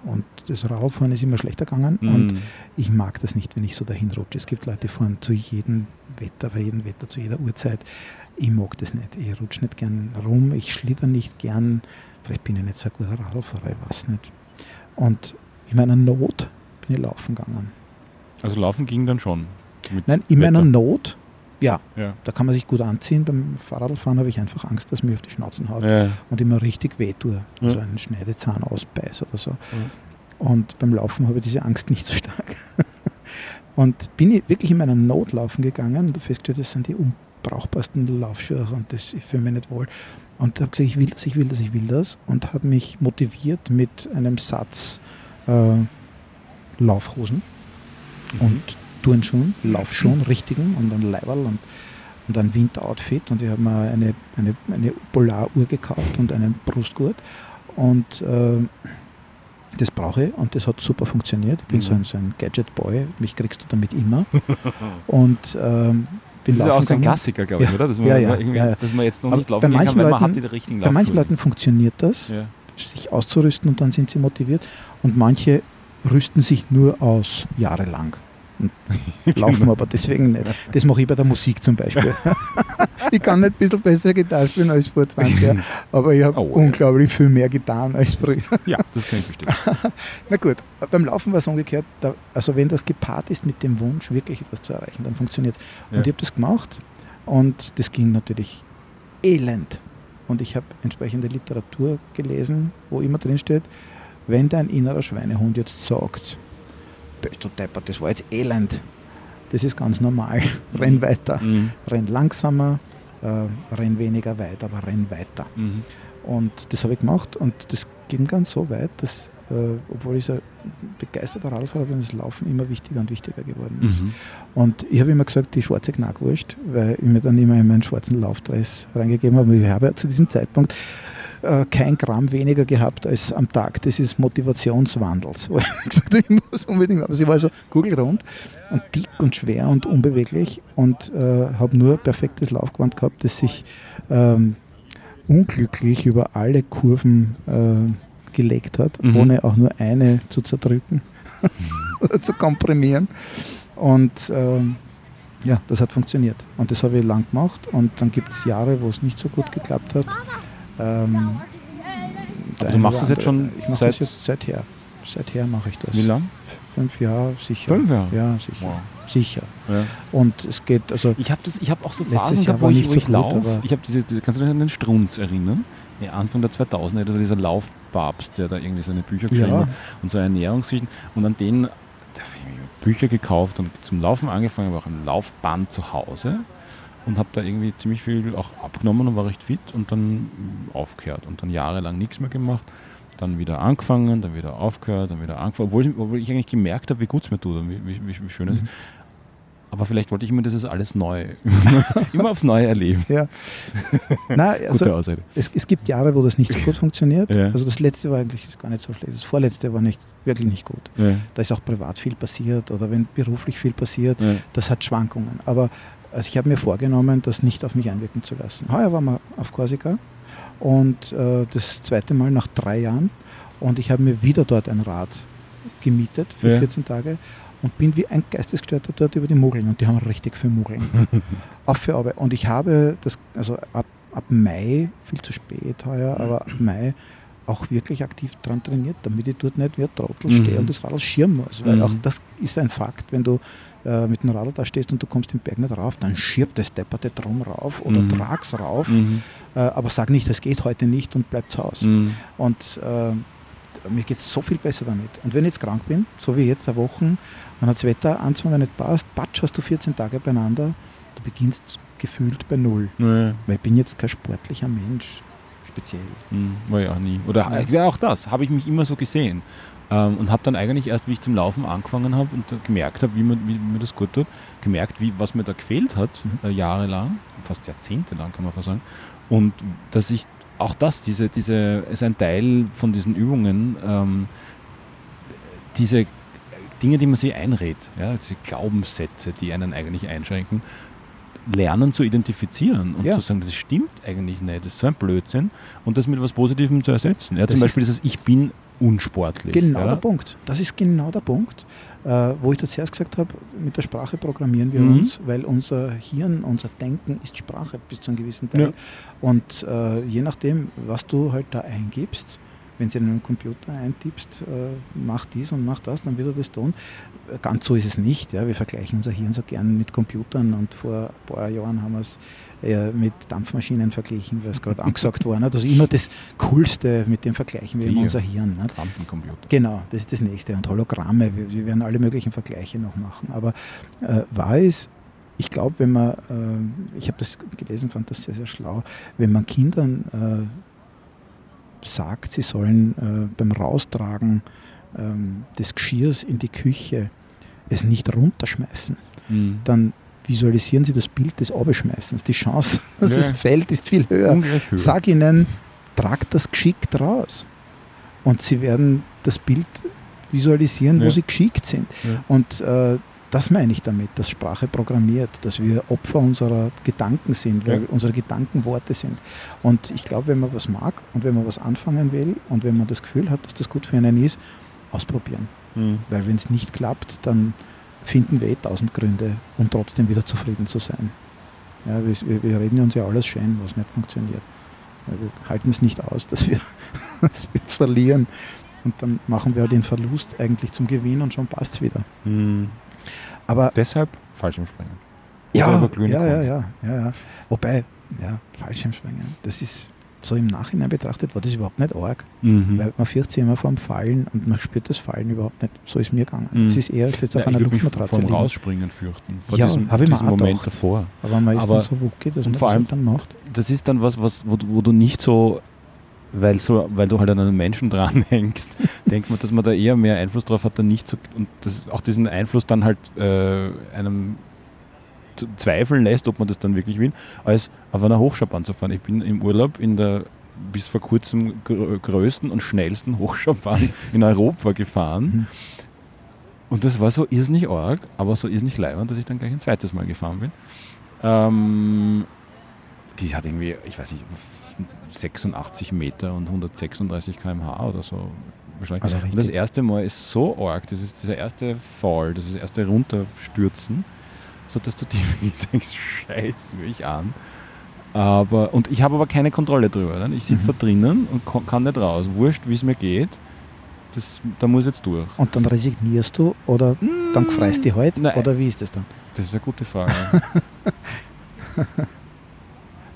Und das Radfahren ist immer schlechter gegangen. Mhm. Und ich mag das nicht, wenn ich so dahin rutsche. Es gibt Leute, die fahren zu jedem Wetter, bei jedem Wetter, zu jeder Uhrzeit. Ich mag das nicht. Ich rutsche nicht gern rum, ich schlitter nicht gern. Vielleicht bin ich nicht so ein guter Radlfahrer, ich weiß nicht. Und in meiner Not bin ich laufen gegangen. Also laufen ging dann schon. mit Nein, in Wetter. meiner Not, ja, Ja. da kann man sich gut anziehen. Beim Fahrradfahren habe ich einfach Angst, dass mir auf die Schnauzen haut Ja. und immer richtig weh tue. Also einen Schneidezahn ausbeiß oder so. Und beim Laufen habe ich diese Angst nicht so stark. und bin ich wirklich in meiner Not laufen gegangen und festgestellt, das sind die unbrauchbarsten Laufschuhe und das ich fühle mich nicht wohl. Und habe gesagt, ich will das, ich will das, ich will das und habe mich motiviert mit einem Satz äh, Laufhosen und Turnschuhen, Laufschuhen, richtigen und ein Leiberl und, und ein Winteroutfit und ich habe mir eine, eine, eine Polaruhr gekauft und einen Brustgurt und äh, das brauche ich und das hat super funktioniert. Ich bin Mhm. so, ein, so ein Gadget-Boy, mich kriegst du damit immer und ähm, bin Das ist ja auch so ein. Klassiker, glaube ich, Ja. oder? Dass man, Ja, ja. Dass man jetzt noch nicht laufen bei kann, weil man hat Leuten- die richtigen Bei manchen. Leuten funktioniert das, sich auszurüsten und dann sind sie motiviert und manche rüsten sich nur aus jahrelang. Laufen aber deswegen nicht. Das mache ich bei der Musik zum Beispiel. ich kann nicht ein bisschen besser Gitarre spielen als vor 20 Jahren, aber ich habe Oh, ja. unglaublich viel mehr getan als früher. ja, das kann ich verstehen. Na gut, beim Laufen war es umgekehrt. Also wenn das gepaart ist mit dem Wunsch, wirklich etwas zu erreichen, dann funktioniert es. Ja. Und ich habe das gemacht und das ging natürlich elend. Und ich habe entsprechende Literatur gelesen, wo immer drin steht, wenn dein innerer Schweinehund jetzt sagt, du deppert, das war jetzt elend. Das ist ganz normal. Renn weiter. Mhm. Renn langsamer, äh, renn weniger weit, aber renn weiter. Mhm. Und das habe ich gemacht und das ging ganz so weit, dass, äh, obwohl ich so begeisterter Radfahrer bin, das Laufen immer wichtiger und wichtiger geworden ist. Mhm. Und ich habe immer gesagt, die schwarze Knackwurst, weil ich mir dann immer in meinen schwarzen Laufdress reingegeben habe. Und ich habe ja zu diesem Zeitpunkt äh, kein Gramm weniger gehabt als am Tag des Motivationswandels. Wo ich gesagt ich muss unbedingt, aber sie war so kugelrund und dick und schwer und unbeweglich und äh, habe nur perfektes Laufgewand gehabt, das sich ähm, unglücklich über alle Kurven äh, gelegt hat, Mhm. ohne auch nur eine zu zerdrücken oder zu komprimieren. Und ähm, ja, das hat funktioniert. Und das habe ich lang gemacht. Und dann gibt es Jahre, wo es nicht so gut geklappt hat. Ähm, der du machst das jetzt schon Ich mache das jetzt seither. Seither mache ich das. Wie lang? F- Fünf Jahre sicher. Fünf Jahre? Ja, sicher. Wow. Sicher. Ja. Und es geht, also Ich habe hab auch so Phasen gehabt, wo ich, wo so ich laufe. Ich habe diese, kannst du dich an den Strunz erinnern? Ja, Anfang der 2000er, da dieser Laufpapst, der da irgendwie seine Bücher geschrieben Ja. hat und so Ernährungsgeschichten. Und an denen da hab ich Bücher gekauft und zum Laufen angefangen, aber auch ein Laufband zu Hause und habe da irgendwie ziemlich viel auch abgenommen und war recht fit und dann aufgehört und dann jahrelang nichts mehr gemacht. Dann wieder angefangen, dann wieder aufgehört, dann wieder angefangen, obwohl, ich- obwohl ich eigentlich gemerkt habe, wie gut es mir tut und wie, wie, wie, wie schön es ist. Mhm. Aber vielleicht wollte ich immer dieses alles neu, immer aufs Neue erleben. ja. Nein, Gute also Ausrede. es, es gibt Jahre, wo das nicht so gut funktioniert. Ja. Also das letzte war eigentlich gar nicht so schlecht. Das vorletzte war nicht, wirklich nicht gut. Ja. Da ist auch privat viel passiert oder wenn beruflich viel passiert, Ja. das hat Schwankungen. Aber also ich habe mir vorgenommen, das nicht auf mich einwirken zu lassen. Heuer waren wir auf Korsika und äh, das zweite Mal nach drei Jahren und ich habe mir wieder dort ein Rad gemietet für Ja. 14 Tage und bin wie ein Geistesgestörter dort über die Mugeln und die haben richtig viel Mugeln. Auf für Arbeit. Und ich habe das, also ab, ab Mai, viel zu spät heuer, aber ab Mai auch wirklich aktiv dran trainiert, damit ich dort nicht wie ein Trottel Mhm. stehe und das Radl schirmen muss. Weil Mhm. auch das ist ein Fakt, wenn du äh, mit dem Radl da stehst und du kommst den Berg nicht rauf, dann schirbt das depperte drum rauf oder Mhm. trag's rauf, Mhm. äh, aber sag nicht, das geht heute nicht und bleib zu Hause. Mhm. Und äh, mir geht es so viel besser damit. Und wenn ich jetzt krank bin, so wie jetzt, der Wochen, dann hat das Wetter Mal nicht passt, patsch, hast du 14 Tage beieinander, du beginnst gefühlt bei Null. Ja. Weil ich bin jetzt kein sportlicher Mensch, speziell. Mhm. War ja auch nie. Oder ja, auch das habe ich mich immer so gesehen. Ähm, und habe dann eigentlich erst, wie ich zum Laufen angefangen habe und gemerkt habe, wie, man- wie mir das gut tut, gemerkt, wie, was mir da gefehlt hat, Mhm. äh, jahrelang, fast jahrzehntelang kann man fast sagen. Und dass ich auch das, diese, diese, ist ein Teil von diesen Übungen, ähm, diese Dinge, die man sich einredet, ja, diese Glaubenssätze, die einen eigentlich einschränken, lernen zu identifizieren und Ja. zu sagen, das stimmt eigentlich nicht, das ist so ein Blödsinn und das mit etwas Positivem zu ersetzen. Ja, zum Das Beispiel dieses Ich bin unsportlich. Genau ja? der Punkt. Das ist genau der Punkt, äh, wo ich da zuerst gesagt habe, mit der Sprache programmieren wir Mhm. uns, weil unser Hirn, unser Denken ist Sprache bis zu einem gewissen Teil. Ja. Und äh, je nachdem, was du halt da eingibst, wenn du in einen Computer eintippst, äh, mach dies und mach das, dann wird er das tun. Äh, Ganz so ist es nicht. Ja. Wir vergleichen unser Hirn so gern mit Computern und vor ein paar Jahren haben wir es äh, mit Dampfmaschinen verglichen, weil es gerade angesagt war. nicht? Also immer das Coolste, mit dem vergleichen wir immer unser Hirn. nicht? Quantencomputer. Genau, das ist das nächste. Und Hologramme, wir, wir werden alle möglichen Vergleiche noch machen. Aber äh, wahr ist, ich glaube, wenn man, äh, ich habe das gelesen, fand das sehr, sehr schlau, wenn man Kindern äh, sagt, sie sollen äh, beim Raustragen ähm, des Geschirrs in die Küche es nicht runterschmeißen, Mhm. dann visualisieren sie das Bild des Abschmeißens. Die Chance, dass Ja. es fällt, ist viel höher. Höher. Sag ihnen, tragt das geschickt raus. Und sie werden das Bild visualisieren, wo Ja. sie geschickt sind. Ja. Und äh, das meine ich damit, dass Sprache programmiert, dass wir Opfer unserer Gedanken sind, weil Ja. unsere Gedanken Worte sind. Und ich glaube, wenn man was mag und wenn man was anfangen will und wenn man das Gefühl hat, dass das gut für einen ist, ausprobieren. Mhm. Weil wenn es nicht klappt, dann finden wir eh tausend Gründe, um trotzdem wieder zufrieden zu sein. Ja, wir, wir- reden uns ja alles schön, was nicht funktioniert. Wir halten es nicht aus, dass wir, dass wir verlieren. Und dann machen wir den Verlust eigentlich zum Gewinn und schon passt es wieder. Mhm. Aber Deshalb Fallschirmspringen. ja, ja, ja, ja, ja, ja. Wobei, ja, Fallschirmspringen, das ist so im Nachhinein betrachtet, war das überhaupt nicht arg. Mhm. Weil man fährt sich immer vorm Fallen und man spürt das Fallen überhaupt nicht. So ist mir gegangen. Mhm. Es ist eher jetzt auf Ja, einer Luftmatratze vom liegen. Rausspringen fürchten. Vor Ja, diesem, hab ich mir auch Moment davor. Aber man ist Aber- dann so wuckig, dass und man vor das allem- dann macht. Das ist dann was, was wo du nicht so, weil, so, weil du halt an einen Menschen dranhängst, denkt man, dass man da eher mehr Einfluss drauf hat, dann nicht so, und das, auch diesen Einfluss dann halt äh, einem zu- zweifeln lässt, ob man das dann wirklich will, als auf einer Hochschaubahn zu fahren. Ich bin im Urlaub in der bis vor kurzem gr größten und schnellsten Hochschaubahn in Europa gefahren. Mhm. Und das war so irrsinnig arg, aber so irrsinnig leibend, dass ich dann gleich ein zweites Mal gefahren bin. Ähm, die hat irgendwie, ich weiß nicht, 86 Meter und 136 km/h oder so. wahrscheinlich. Also und das erste Mal ist so arg, das ist dieser erste Fall, das ist das erste Runterstürzen, so dass du dir denkst, scheiß mich an. Aber, und ich habe aber keine Kontrolle drüber. Ne? Ich sitze Mhm. da drinnen und kann nicht raus. Wurscht, wie es mir geht. Das, da muss ich jetzt durch. Und dann resignierst du oder dann freust du dich halt? Nein. Oder wie ist das dann? Das ist eine gute Frage.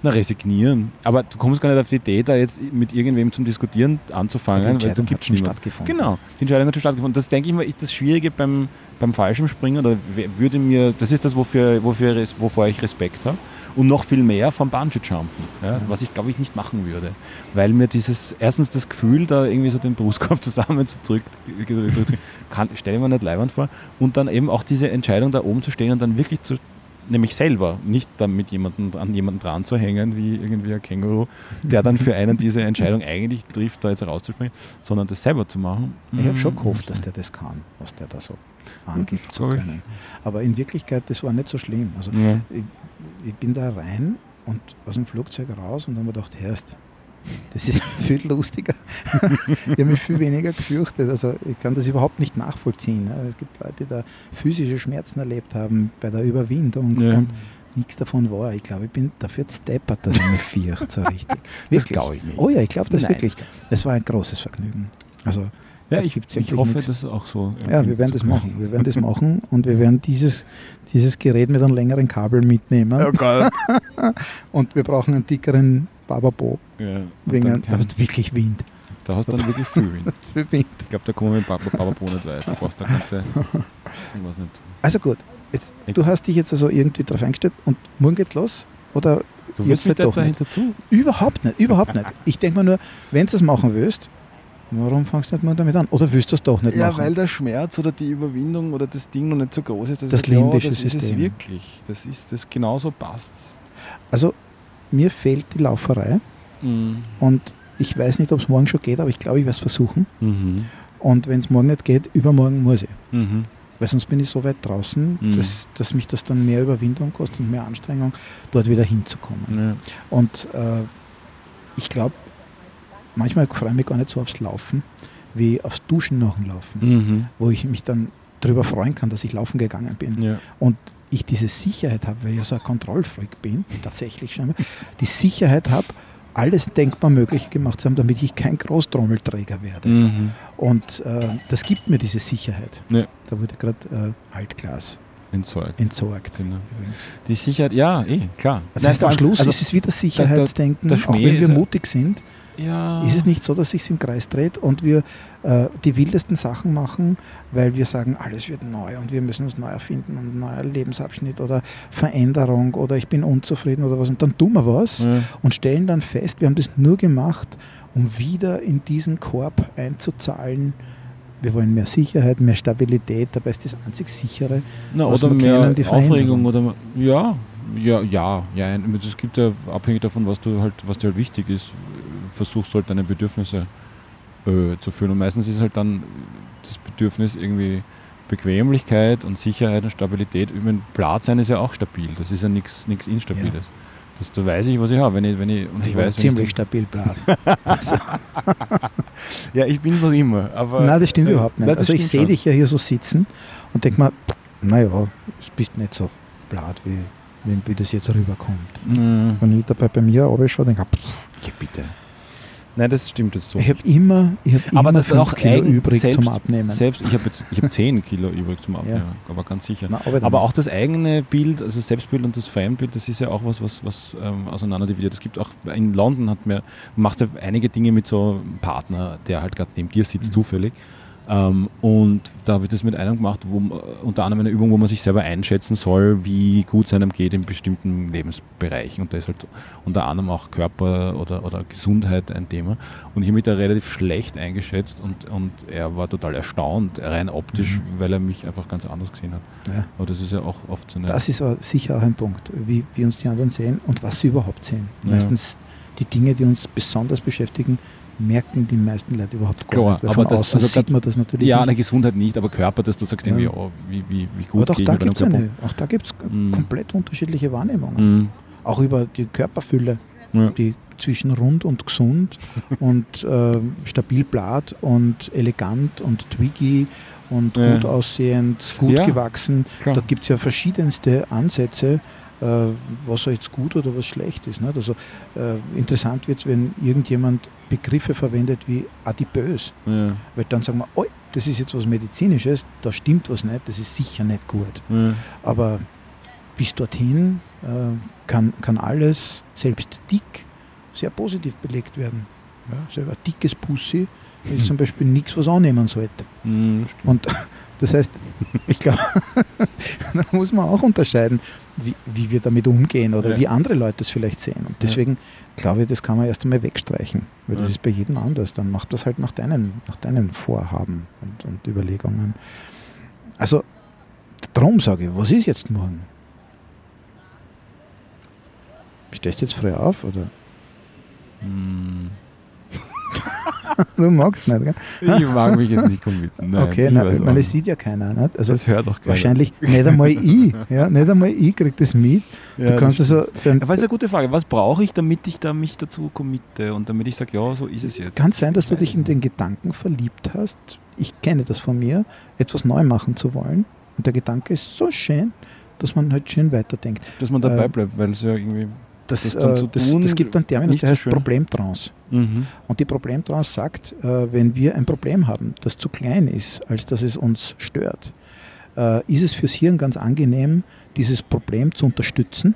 Na, resignieren. Aber du kommst gar nicht auf die Idee, da jetzt mit irgendwem zum Diskutieren anzufangen, die weil du Entscheidung hat gibt's schon niemand. stattgefunden. Genau, die Entscheidung hat schon stattgefunden. Das denke ich mal, ist das Schwierige beim, beim Fallschirmspringen oder würde mir, das ist das, wofür, wofür, wovor ich Respekt habe. Und noch viel mehr vom Bungee-Jumpen, ja, Ja. was ich glaube ich nicht machen würde. Weil mir dieses, erstens das Gefühl, da irgendwie so den Brustkorb zusammenzudrücken, stelle ich mir nicht leibend vor. Und dann eben auch diese Entscheidung, da oben zu stehen und dann wirklich zu, nämlich selber, nicht dann mit jemandem an jemanden dran zu hängen, wie irgendwie ein Känguru, der dann für einen diese Entscheidung eigentlich trifft, da jetzt rauszuspringen, sondern das selber zu machen. Ich habe schon mm, gehofft, dass der das kann, was der da so angibt zu können. Aber in Wirklichkeit, das war nicht so schlimm. Also Ja. ich, ich bin da rein und aus dem Flugzeug raus und dann habe ich gedacht, Herrst, das ist viel lustiger. ich habe mich viel weniger gefürchtet. Also ich kann das überhaupt nicht nachvollziehen. Es gibt Leute, die da physische Schmerzen erlebt haben bei der Überwindung Ja. und nichts davon war. Ich glaube, ich bin dafür steppert, dass ich mich fürchte, so richtig. Wirklich. glaub ich nicht. Oh ja, ich glaube das Nein. wirklich. Es war ein großes Vergnügen. Also Ja, ich, ich hoffe, nichts. dass es auch so. ja, wir werden das machen. Wir werden das machen und wir werden dieses, dieses Gerät mit einem längeren Kabel mitnehmen. Oh Gott. Und wir brauchen einen dickeren Bababo. ja. Wegen dann da hast du wirklich Wind. da hast du dann wirklich viel Wind. Viel Wind. Ich glaube, da kommen wir mit Papa, Papa Bo nicht weit. Du brauchst da ganze. Ich weiß nicht. Also gut, jetzt, Ich- du hast dich jetzt also irgendwie darauf eingestellt und morgen geht's los? Oder Du Jetzt willst nicht nicht doch nicht. dahinter zu. überhaupt nicht, überhaupt nicht. Ich denke mir nur, wenn du das machen willst, warum fangst du nicht mal damit an? Oder willst du das doch nicht Ja, machen? weil der Schmerz oder die Überwindung oder das Ding noch nicht so groß ist. dass Das ich sage, limbische ja, das ist es System. wirklich. Das ist das genauso passt. Also mir fehlt die Lauferei Mhm. und ich weiß nicht, ob es morgen schon geht, aber ich glaube, ich werde es versuchen. Mhm. Und wenn es morgen nicht geht, übermorgen muss ich. Mhm. Weil sonst bin ich so weit draußen, Mhm. dass, dass mich das dann mehr Überwindung kostet und mehr Anstrengung, dort wieder hinzukommen. Ja. Und äh, ich glaube, manchmal freue ich mich gar nicht so aufs Laufen, wie aufs Duschen nachlaufen, Mhm. wo ich mich dann darüber freuen kann, dass ich laufen gegangen bin. Ja. Und ich diese Sicherheit habe, weil ich ja so ein Kontrollfreak bin, tatsächlich schon, die Sicherheit habe, alles denkbar Mögliche gemacht zu haben, damit ich kein Großtrommelträger werde. Mhm. Und äh, das gibt mir diese Sicherheit. Ja. Da wurde gerade äh, Altglas Entsorgt. entsorgt. Genau. Die Sicherheit, ja, eh, klar. Das heißt, am Schluss also, ist es wieder Sicherheitsdenken, der- der auch wenn wir mutig sind, ja. ist es nicht so, dass sich im Kreis dreht und wir äh, die wildesten Sachen machen, weil wir sagen, alles wird neu und wir müssen uns neu erfinden und neuer Lebensabschnitt oder Veränderung oder ich bin unzufrieden oder was und dann tun wir was Ja. und stellen dann fest, wir haben das nur gemacht, um wieder in diesen Korb einzuzahlen. Wir wollen mehr Sicherheit, mehr Stabilität, dabei ist das einzig sichere. Na, was oder wir mehr kennen, die Aufregung oder ja, ja, ja, ja. Es gibt ja abhängig davon, was du halt, was dir halt wichtig ist, versuchst halt deine Bedürfnisse äh, zu führen. Und meistens ist halt dann das Bedürfnis irgendwie Bequemlichkeit und Sicherheit und Stabilität. Ich meine, Blatt sein ist ja auch stabil. Das ist ja nichts Instabiles. Das, da weiß ich, was ich habe. Wenn ich, wenn ich, und Ich, ich war weiß, ziemlich ich, stabil blatt. Also, ja, ich bin es noch immer. Aber, nein, das stimmt äh, überhaupt nicht. nein, also ich sehe dich ja hier so sitzen und denke mir, naja, du bist nicht so blatt, wie, wie, wie das jetzt rüberkommt. Mhm. Wenn ich dabei bei mir runterschaue, denke ich, Ja, bitte. Nein, das stimmt jetzt so. ich habe immer, ich hab Aber immer das fünf auch Kilo eigen- übrig selbst- zum Abnehmen. Selbst, ich habe hab 10 Kilo übrig zum Abnehmen, aber ganz sicher. Na, aber, Aber auch das eigene Bild, also das Selbstbild und das Fremdbild, das ist ja auch was, was, was ähm, auseinanderdividiert. Es gibt auch in London hat mir, du machst ja einige Dinge mit so einem Partner, der halt gerade neben dir sitzt, Mhm. zufällig. Ähm, und da habe ich das mit einem gemacht, wo, man- unter anderem eine Übung, wo man sich selber einschätzen soll, wie gut es einem geht in bestimmten Lebensbereichen. Und da ist halt unter anderem auch Körper oder, oder Gesundheit ein Thema. Und ich habe mich da relativ schlecht eingeschätzt und, und er war total erstaunt, rein optisch, weil er mich einfach ganz anders gesehen hat. Ja. Aber das ist ja auch oft so eine. Das ist sicher auch ein Punkt, wie, wie uns die anderen sehen und was sie überhaupt sehen. Ja. Meistens die Dinge, die uns besonders beschäftigen, merken die meisten Leute überhaupt gar Klar, nicht. Weil aber das- also sieht man das natürlich ja, nicht. eine Gesundheit nicht, aber Körper, dass du sagst, Ja. oh, wie, wie, wie Aber gut auch gehe ich da gibt es eine, auch da gibt's Mhm. komplett unterschiedliche Wahrnehmungen. Mhm. Auch über die Körperfülle, Ja. die zwischen rund und gesund und äh, stabil blatt und elegant und twiggy und Ja. gut aussehend, gut gewachsen. Klar. Da gibt es ja verschiedenste Ansätze, äh, was jetzt gut oder was schlecht ist. Nicht? Also äh, interessant wird es, wenn irgendjemand Begriffe verwendet wie adipös, Ja. weil dann sagen wir, oh, das ist jetzt was Medizinisches, da stimmt was nicht, das ist sicher nicht gut. Ja. Aber bis dorthin äh, kann, kann alles, selbst dick, sehr positiv belegt werden. Ja, selber dickes Pussy ist Hm. zum Beispiel nichts, was annehmen sollte. Mhm. Und das heißt, ich glaube, da muss man auch unterscheiden, wie, wie wir damit umgehen oder Ja. wie andere Leute es vielleicht sehen. Und deswegen glaube ich, das kann man erst einmal wegstreichen, weil Ja. das ist bei jedem anders. Dann macht das halt nach deinen, nach deinen Vorhaben und, und Überlegungen. Also, darum sage ich, was ist jetzt morgen? Stehst du jetzt früh auf oder? Mhm. Du magst nicht, gell? Ich mag mich jetzt nicht committen. Nein, okay, nein, nicht. es sieht ja keiner. Nicht? Also das hört doch keiner. wahrscheinlich nicht einmal ich. Ja, nicht einmal ich krieg das mit. Ja, du kannst das also, Aber es ist eine gute Frage. Was brauche ich, damit ich da mich dazu committe und damit ich sage, ja, so ist es jetzt? kann sein, dass du dich in den Gedanken verliebt hast. Ich kenne das von mir, etwas neu machen zu wollen. Und der Gedanke ist so schön, dass man halt schön weiterdenkt. Dass man dabei Äh, bleibt, weil es ja irgendwie. Das, Das äh, das, das gibt einen Terminus, der heißt. Problemtrance. Mhm. Und die Problemtrance sagt, äh, wenn wir ein Problem haben, das zu klein ist, als dass es uns stört, äh, ist es fürs Hirn ganz angenehm, dieses Problem zu unterstützen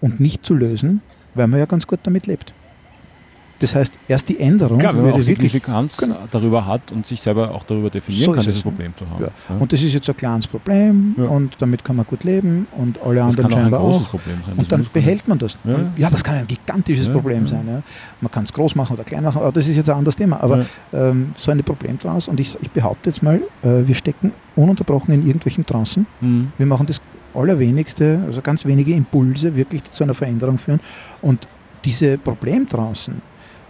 und nicht zu lösen, weil man ja ganz gut damit lebt. Das heißt, erst die Änderung Klar, wenn man auch wirklich Signifikanz Genau. darüber hat und sich selber auch darüber definieren So kann, dieses? Problem zu haben. Ja. Und das ist jetzt ein kleines Problem Ja. und damit kann man gut leben und alle das anderen auch ein scheinbar auch. Problem sein. Und dann behält man das. Ja. Das kann ein gigantisches Problem sein. Man kann es groß machen oder klein machen, aber das ist jetzt ein anderes Thema. Aber ähm, so eine Problemtrance und ich, ich behaupte jetzt mal, äh, wir stecken ununterbrochen in irgendwelchen Trancen. Mhm. Wir machen das allerwenigste, also ganz wenige Impulse wirklich, die zu einer Veränderung führen. Und diese Problemtrancen,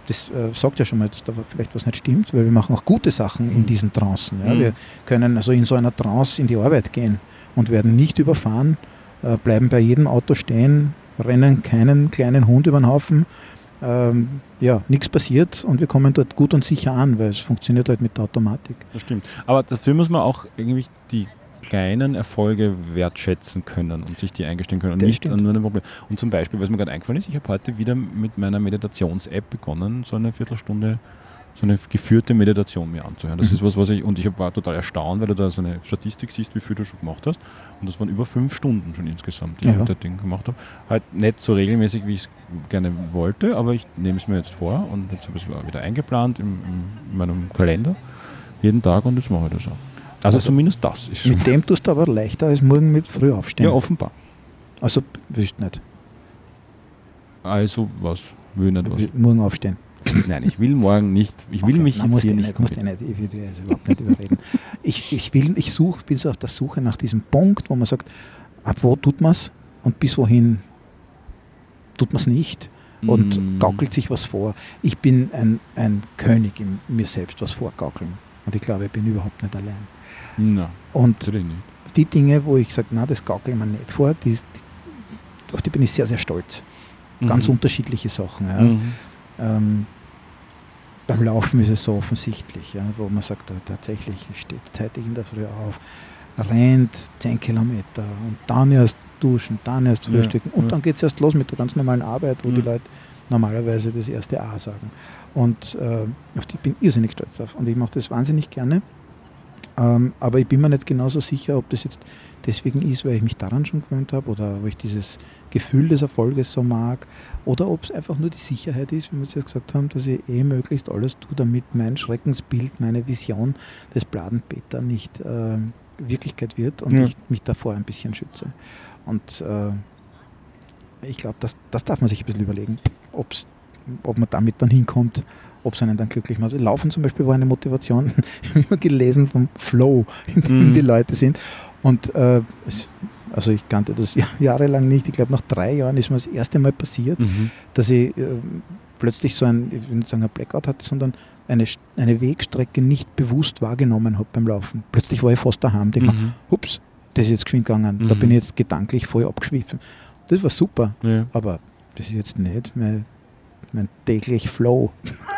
das äh, sagt ja schon mal, dass da vielleicht was nicht stimmt, weil wir machen auch gute Sachen in Mhm. diesen Trancen. Ja. Mhm. Wir können also in so einer Trance in die Arbeit gehen und werden nicht überfahren, äh, bleiben bei jedem Auto stehen, rennen keinen kleinen Hund über den Haufen, ähm, ja, nichts passiert und wir kommen dort gut und sicher an, weil es funktioniert halt mit der Automatik. Das stimmt. Aber dafür muss man auch irgendwie die kleinen Erfolge wertschätzen können und sich die eingestehen können und Das nicht stimmt. an nur ein Problem. Und zum Beispiel, was mir gerade eingefallen ist, ich habe heute wieder mit meiner Meditations-App begonnen, so eine Viertelstunde, so eine geführte Meditation mir anzuhören. Das Mhm. ist was, was ich, und ich war total erstaunt, weil du da so eine Statistik siehst, wie viel du schon gemacht hast. Und das waren über fünf Stunden schon insgesamt, die ich Ja. mit dem Ding gemacht habe. Halt nicht so regelmäßig, wie ich es gerne wollte, aber ich nehme es mir jetzt vor und jetzt habe ich es wieder eingeplant im, im, in meinem Kalender jeden Tag und jetzt mache ich das auch. Also, Also zumindest das ist. Mit dem tust du aber leichter als morgen mit früh aufstehen. Ja, offenbar. also, wüsst nicht. Also was? Will nicht was. Morgen aufstehen. Nein, ich will morgen nicht. Ich will Okay, mich nein, jetzt hier nicht. musst nicht, ich will also überhaupt nicht überreden. Ich, ich, will, ich such, bin so auf der Suche nach diesem Punkt, wo man sagt, ab wo tut man es und bis wohin tut man es nicht und Mm. gaukelt sich was vor. Ich bin ein, ein König in mir selbst was vorgaukeln und ich glaube, ich bin überhaupt nicht allein. Na, Und die Dinge, wo ich sage, na, das gaukel ich mir nicht vor, die, die, auf die bin ich sehr, sehr stolz. Ganz Mhm. unterschiedliche Sachen. Ja. Mhm. Ähm, beim Laufen ist es so offensichtlich, ja, wo man sagt, tatsächlich steht zeitig in der Früh auf, rennt 10 Kilometer und dann erst duschen, dann erst Ja, frühstücken und ja. dann geht es erst los mit der ganz normalen Arbeit, wo Ja. die Leute normalerweise das erste A sagen. Und äh, auf die bin ich irrsinnig stolz drauf und ich mache das wahnsinnig gerne. Ähm, aber ich bin mir nicht genauso sicher, ob das jetzt deswegen ist, weil ich mich daran schon gewöhnt habe oder ob ich dieses Gefühl des Erfolges so mag oder ob es einfach nur die Sicherheit ist, wie wir es jetzt gesagt haben, dass ich eh möglichst alles tue, damit mein Schreckensbild, meine Vision des Bladenpeter nicht äh, Wirklichkeit wird und Ja. ich mich davor ein bisschen schütze. Und äh, ich glaube, das, das darf man sich ein bisschen überlegen, ob's, ob man damit dann hinkommt, ob es einen dann glücklich macht. Laufen zum Beispiel war eine Motivation, ich habe immer gelesen vom Flow, in dem Mhm. die Leute sind. Und äh, es, also ich kannte das ja- jahrelang nicht. Ich glaube, nach drei Jahren ist mir das erste Mal passiert, Mhm. dass ich äh, plötzlich so ein, ich will nicht sagen ein Blackout hatte, sondern eine, eine Wegstrecke nicht bewusst wahrgenommen habe beim Laufen. Plötzlich war ich fast daheim. Mir, Mhm. ups, das ist jetzt geschwind gegangen. Da Mhm. bin ich jetzt gedanklich voll abgeschwiffen. Das war super, Ja. aber das ist jetzt nicht mein, mein täglich Flow.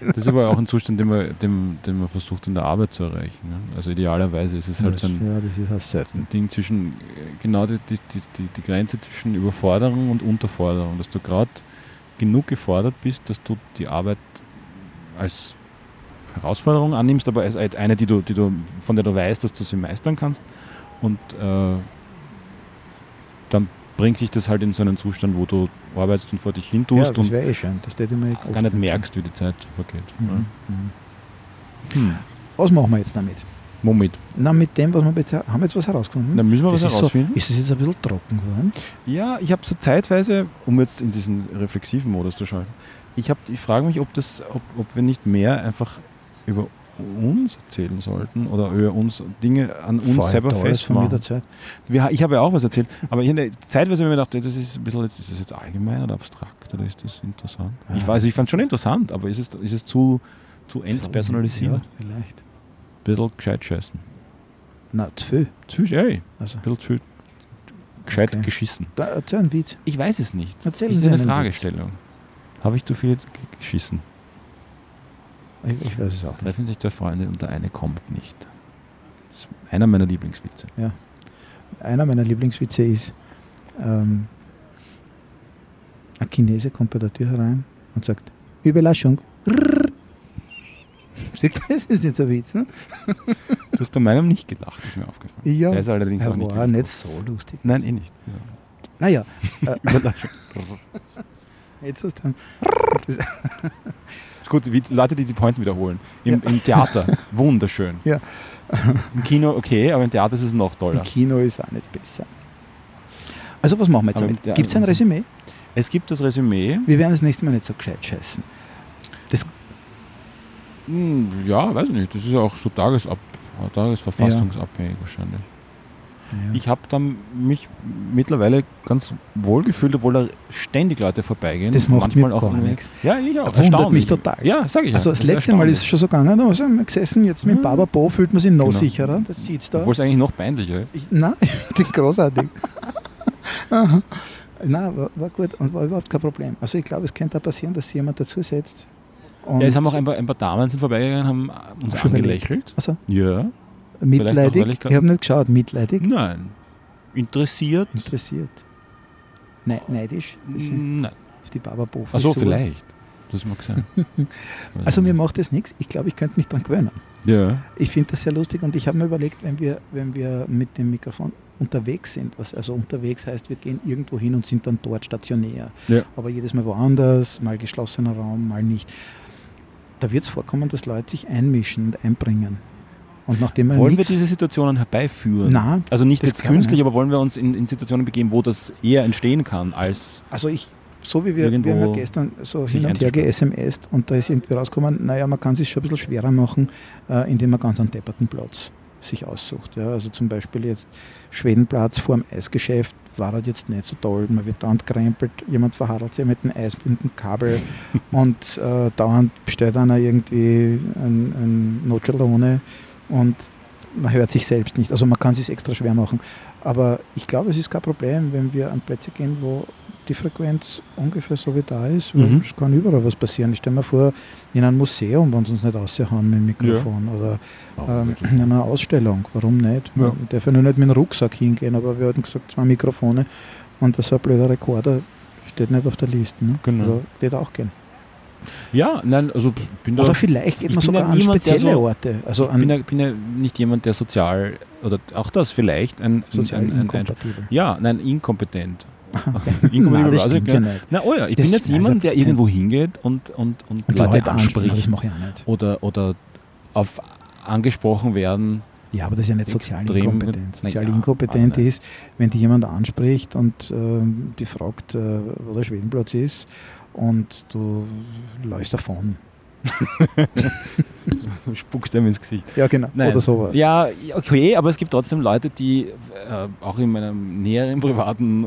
Das ist aber auch ein Zustand, den man, den, den man versucht in der Arbeit zu erreichen. Ne? Also idealerweise ist es halt so ein, ja, das selten. ein Ding zwischen, äh, genau die, die, die, die, die Grenze zwischen Überforderung und Unterforderung, dass du gerade genug gefordert bist, dass du die Arbeit als Herausforderung annimmst, aber als eine, die du, die du, von der du weißt, dass du sie meistern kannst. Und äh, dann bringt dich das halt in so einen Zustand, wo du arbeitest und vor dich hin Ja, tust das und eh schön. Das man gar nicht merkst, wie die Zeit vergeht. Mhm. Mhm. Ja. Hm. Was machen wir jetzt damit? Womit? Na, mit dem, was wir jetzt, haben wir jetzt was herausgefunden? Dann müssen wir was das ist, so, herausfinden. ist es jetzt ein bisschen trocken geworden? Ja, ich habe so zeitweise, um jetzt in diesen reflexiven Modus zu schalten, ich, hab- ich frage mich, ob, das, ob, ob wir nicht mehr einfach über uns erzählen sollten oder über uns Dinge an uns Vorher selber festmachen. Wir, ich habe ja auch was erzählt, aber ich, habe zeitweise habe ich mir gedacht, das ist ein bisschen, jetzt- ist das jetzt allgemein oder abstrakt oder ist das interessant? Ich Ah. weiß, ich fand es schon interessant, aber ist es, ist es zu, zu entpersonalisiert? Ja, vielleicht. Ein bisschen gescheit scheißen. Na, zu viel. Zu viel, ey, Also, ein bisschen zu viel gescheit Okay. geschissen. da, erzähl einen Witz. Ich weiß es nicht. Erzählen ist Sie eine Fragestellung. Habe ich zu viel geschissen? Ich, ich weiß es auch nicht. Treffen sich zwei Freunde und der eine kommt nicht. Das ist einer meiner Lieblingswitze. Einer meiner Lieblingswitze ist, ähm, ein Chinese kommt bei der Tür herein und sagt, ihr, Das ist jetzt ein Witz, ne? Du hast bei meinem nicht gelacht, ist mir aufgefallen. Ja, Der ist allerdings er auch nicht. war nicht so lustig. Nein, eh nicht. Naja, äh, Überraschung. jetzt hast du gut, wie Leute, die die Pointen wiederholen. Im, Im Theater, wunderschön. Ja. Im Kino okay, aber im Theater ist es noch Im toller. Kino ist auch nicht besser. Also was machen wir jetzt Aber damit? der- Gibt es ein Resümee? Es gibt das Resümee. Wir werden das nächste Mal nicht so gescheit scheißen. Hm, Ja, weiß ich nicht. Das ist ja auch so tagesab, tagesverfassungsabhängig wahrscheinlich. Ja. Ich habe dann mich mittlerweile ganz wohl gefühlt, obwohl da ständig Leute vorbeigehen. das macht Manchmal mir auch gar nichts. Ja, ich auch. Wundert mich total. Ja, sage ich Also das ist letzte Mal ist es schon so gegangen, da sind wir gesessen, jetzt mit Mhm. Bababo fühlt man sich noch Genau. sicherer. Das sieht's da. Obwohl es eigentlich noch peinlicher ist. Nein, großartig. Nein, war, war, gut und war überhaupt kein Problem. Also ich glaube, es könnte auch passieren, dass sich jemand dazusetzt. Ja, es haben auch ein paar, ein paar Damen sind vorbeigegangen, haben uns Schon angelächelt. Also Ja. Mitleidig. ich habe nicht geschaut, mitleidig. Nein. Interessiert? Interessiert. Ne neidisch. Nein. ist die Baba Ach so, vielleicht. Das mag sein. Also mir macht das nichts. Ich glaube, ich könnte mich daran gewöhnen. Ja. Ich finde das sehr lustig und ich habe mir überlegt, wenn wir, wenn wir mit dem Mikrofon unterwegs sind, was also unterwegs heißt, wir gehen irgendwo hin und sind dann dort stationär. Ja. Aber jedes Mal woanders, mal geschlossener Raum, mal nicht. Da wird es vorkommen, dass Leute sich einmischen und einbringen. Und nachdem man Wollen wir diese Situationen herbeiführen? Nein, Also nicht jetzt künstlich, aber wollen wir uns in, in Situationen begeben, wo das eher entstehen kann als. Also ich, so wie wir, wir haben ja gestern so hin und her ge-SMS und da ist irgendwie rausgekommen, naja, man kann es sich schon ein bisschen schwerer machen, äh, indem man ganz einen depperten Platz sich aussucht. Ja. Also zum Beispiel jetzt Schwedenplatz vor dem Eisgeschäft war halt jetzt nicht so toll. Man wird dauernd krempelt, jemand verhadelt sich mit dem Eis mit dem Kabel und äh, dauernd bestellt einer irgendwie ein, ein Nocciolone und man hört sich selbst nicht. Also man kann es sich extra schwer machen. Aber ich glaube, es ist kein Problem, wenn wir an Plätze gehen, wo die Frequenz ungefähr so wie da ist. weil Mhm. Es kann überall was passieren. Ich stelle mir vor, in einem Museum, wenn sie uns nicht raushauen mit dem Mikrofon oder ähm, in einer Ausstellung. Warum nicht? Ja. Man darf ja nur nicht mit dem Rucksack hingehen, aber wir hatten gesagt, zwei Mikrofone und so ein blöder Rekorder steht nicht auf der Liste. Ne? Genau. Also wird auch gehen. Ja, nein, also bin da. Oder vielleicht geht man bin ja sogar an niemand, der spezielle so- Orte. Also ich bin ja, bin ja nicht jemand, der sozial oder auch das vielleicht ein, sozial ein, ein, ein, inkompatibel. ja, nein, inkompetent. Nein, Inkompatibel, das also, ja. Na, oh ja, ich Das- bin jetzt jemand, der irgendwo hingeht und, und, und, Und Leute Leute ansprechen, das anspricht mache ich auch nicht. oder, oder auf angesprochen werden. Ja, aber das ist ja nicht sozial inkompetent. Sozial ja, inkompetent ist, wenn die jemand anspricht und ähm, die fragt, äh, wo der Schwedenplatz ist und du läufst davon. Spuckst einem ins Gesicht. Ja, genau. Nein. Oder sowas. Ja, okay, aber es gibt trotzdem Leute, die äh, auch in meinem näheren privaten äh,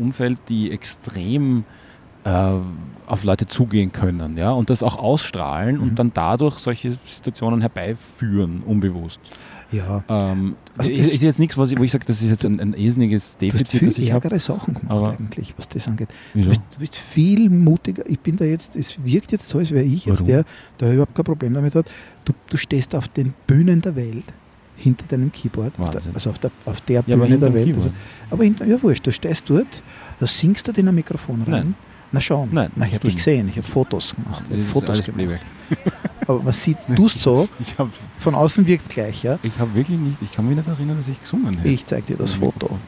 Umfeld, die extrem äh, auf Leute zugehen können, ja, und das auch ausstrahlen Mhm. und dann dadurch solche Situationen herbeiführen, unbewusst. Ja. Ähm, Also ist, das- ist jetzt nichts, was ich, wo ich sage, das ist jetzt ein, ein irrsinniges Du hast Defizit, viel das ich ärgere Sachen gemacht eigentlich, was das angeht. Du bist, du bist viel mutiger. Ich bin da jetzt, es wirkt jetzt so, als wäre ich jetzt Warum? der, der überhaupt kein Problem damit hat. Du, du stehst auf den Bühnen der Welt hinter deinem Keyboard, auf der, also auf der, auf der Ja, Bühne der Welt. Also, aber hinter, ja, wurscht, du stehst dort, da singst du in ein Mikrofon rein. Nein. Na schon, Nein, Na, ich habe dich gesehen, ich habe Fotos gemacht. Ich Das hab ist Fotos gemacht. Aber man sieht, du tust so, von außen wirkt gleich, ja. Ich habe wirklich nicht, ich kann mich nicht erinnern, dass ich gesungen hätte. Ich zeige dir das Foto.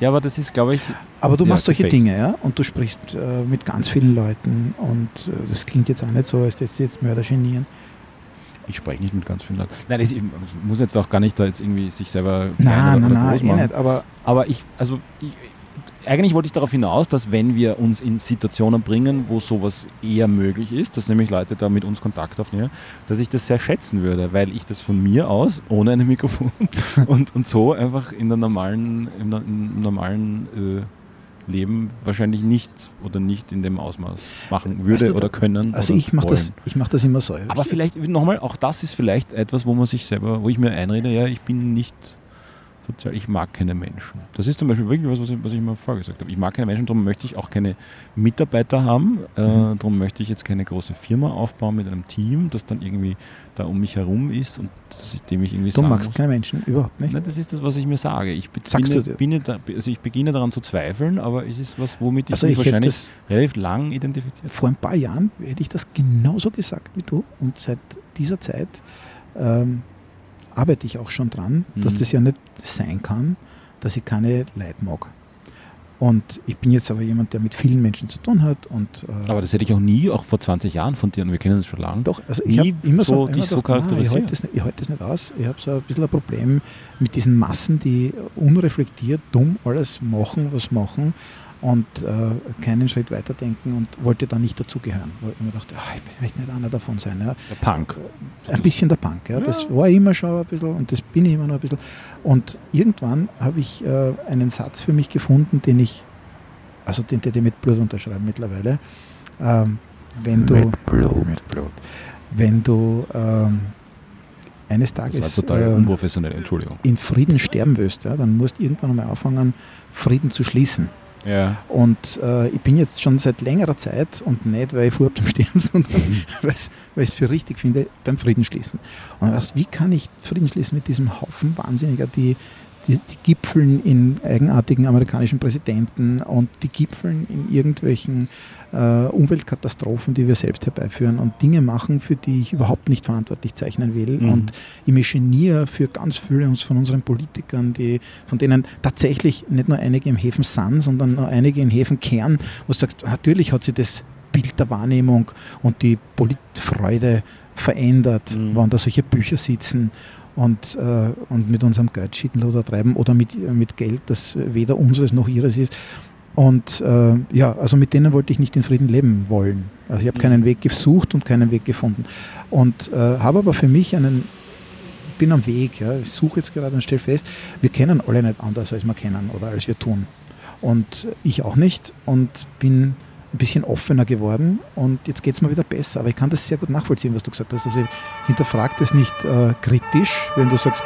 Ja, aber das ist, glaube ich, Aber du Ja, machst solche fake. Dinge, ja, und du sprichst äh, mit ganz vielen Leuten und äh, das klingt jetzt auch nicht so, als jetzt jetzt Mörder genieren. ich spreche nicht mit ganz vielen Leuten. Nein, ich, ich muss jetzt auch gar nicht da jetzt irgendwie sich selber Nein, nein, nein, eh nicht, aber Aber ich, also ich, eigentlich wollte ich darauf hinaus, dass wenn wir uns in Situationen bringen, wo sowas eher möglich ist, dass nämlich Leute da mit uns Kontakt aufnehmen, dass ich das sehr schätzen würde, weil ich das von mir aus, ohne ein Mikrofon und, und so einfach in der normalen, im, im normalen äh, Leben wahrscheinlich nicht oder nicht in dem Ausmaß machen würde Weißt du, oder können. also oder ich mache das, ich mach das immer so. Aber vielleicht nochmal, auch das ist vielleicht etwas, wo man sich selber, wo ich mir einrede, ja, ich bin nicht sozial, ich mag keine Menschen. Das ist zum Beispiel wirklich was, was ich, was ich mir vorgesagt habe. Ich mag keine Menschen, darum möchte ich auch keine Mitarbeiter haben, äh, Mhm. darum möchte ich jetzt keine große Firma aufbauen mit einem Team, das dann irgendwie da um mich herum ist und das, dem ich irgendwie du magst muss. keine Menschen, überhaupt nicht. Nein, das ist das, was ich mir sage. Ich Sagst beginne, du dir? bin da, also ich beginne daran zu zweifeln, aber es ist was, womit ich Also mich ich wahrscheinlich relativ lang identifiziert vor ein paar Jahren hätte ich das genauso gesagt wie du und seit dieser Zeit ähm, arbeite ich auch schon dran, dass Mhm. das ja nicht sein kann, dass ich keine Leid mag. Und ich bin jetzt aber jemand, der mit vielen Menschen zu tun hat und äh, Aber das hätte ich auch nie, auch vor 20 Jahren von dir, und wir kennen uns schon lange. Doch, also ich habe immer so so, dich immer so gedacht, nein, ich charakterisiert. halte das, halte das nicht aus. Ich habe so ein bisschen ein Problem mit diesen Massen, die unreflektiert, dumm alles machen, was machen und äh, keinen Schritt weiterdenken und wollte da nicht dazugehören. Weil ich mir dachte, ah, ich möchte nicht einer davon sein. Ja. Der Punk. Ein bisschen der Punk, ja. das war ich immer schon ein bisschen und das bin ich immer noch ein bisschen. Und irgendwann habe ich äh, einen Satz für mich gefunden, den ich, also den, den ich mit Blut unterschreiben mittlerweile. Ähm, wenn du Mit Blut. mit Blut. Wenn du ähm, eines Tages äh, Entschuldigung. in Frieden sterben willst, ja, dann musst du irgendwann einmal anfangen, Frieden zu schließen. Ja. Und äh, ich bin jetzt schon seit längerer Zeit und nicht, weil ich vorhabe zum Sterben, sondern mhm. weil ich es für richtig finde, beim Friedensschließen. Und was, wie kann ich Frieden schließen mit diesem Haufen Wahnsinniger, die die, die gipfeln in eigenartigen amerikanischen Präsidenten und die gipfeln in irgendwelchen äh, Umweltkatastrophen, die wir selbst herbeiführen und Dinge machen, für die ich überhaupt nicht verantwortlich zeichnen will. Mhm. Und ich mich geniere für ganz viele von unseren Politikern, die, von denen tatsächlich nicht nur einige im Häfen sind, sondern nur einige in Häfen Kern, wo du sagst, natürlich hat sich das Bild der Wahrnehmung und die Politfreude verändert, mhm. wann da solche Bücher sitzen und, äh, und mit unserem Geld Schittenloder treiben oder mit, mit Geld, das weder unseres noch ihres ist. Und äh, ja, also mit denen wollte ich nicht in Frieden leben wollen. Also ich habe mhm. keinen Weg gesucht und keinen Weg gefunden. Und äh, habe aber für mich einen, bin am Weg, ja, ich suche jetzt gerade und stelle fest, wir kennen alle nicht anders, als wir kennen oder als wir tun. Und ich auch nicht und bin ein bisschen offener geworden und jetzt geht es mir wieder besser. Aber ich kann das sehr gut nachvollziehen, was du gesagt hast. Also ich hinterfrage das nicht äh, kritisch, wenn du sagst,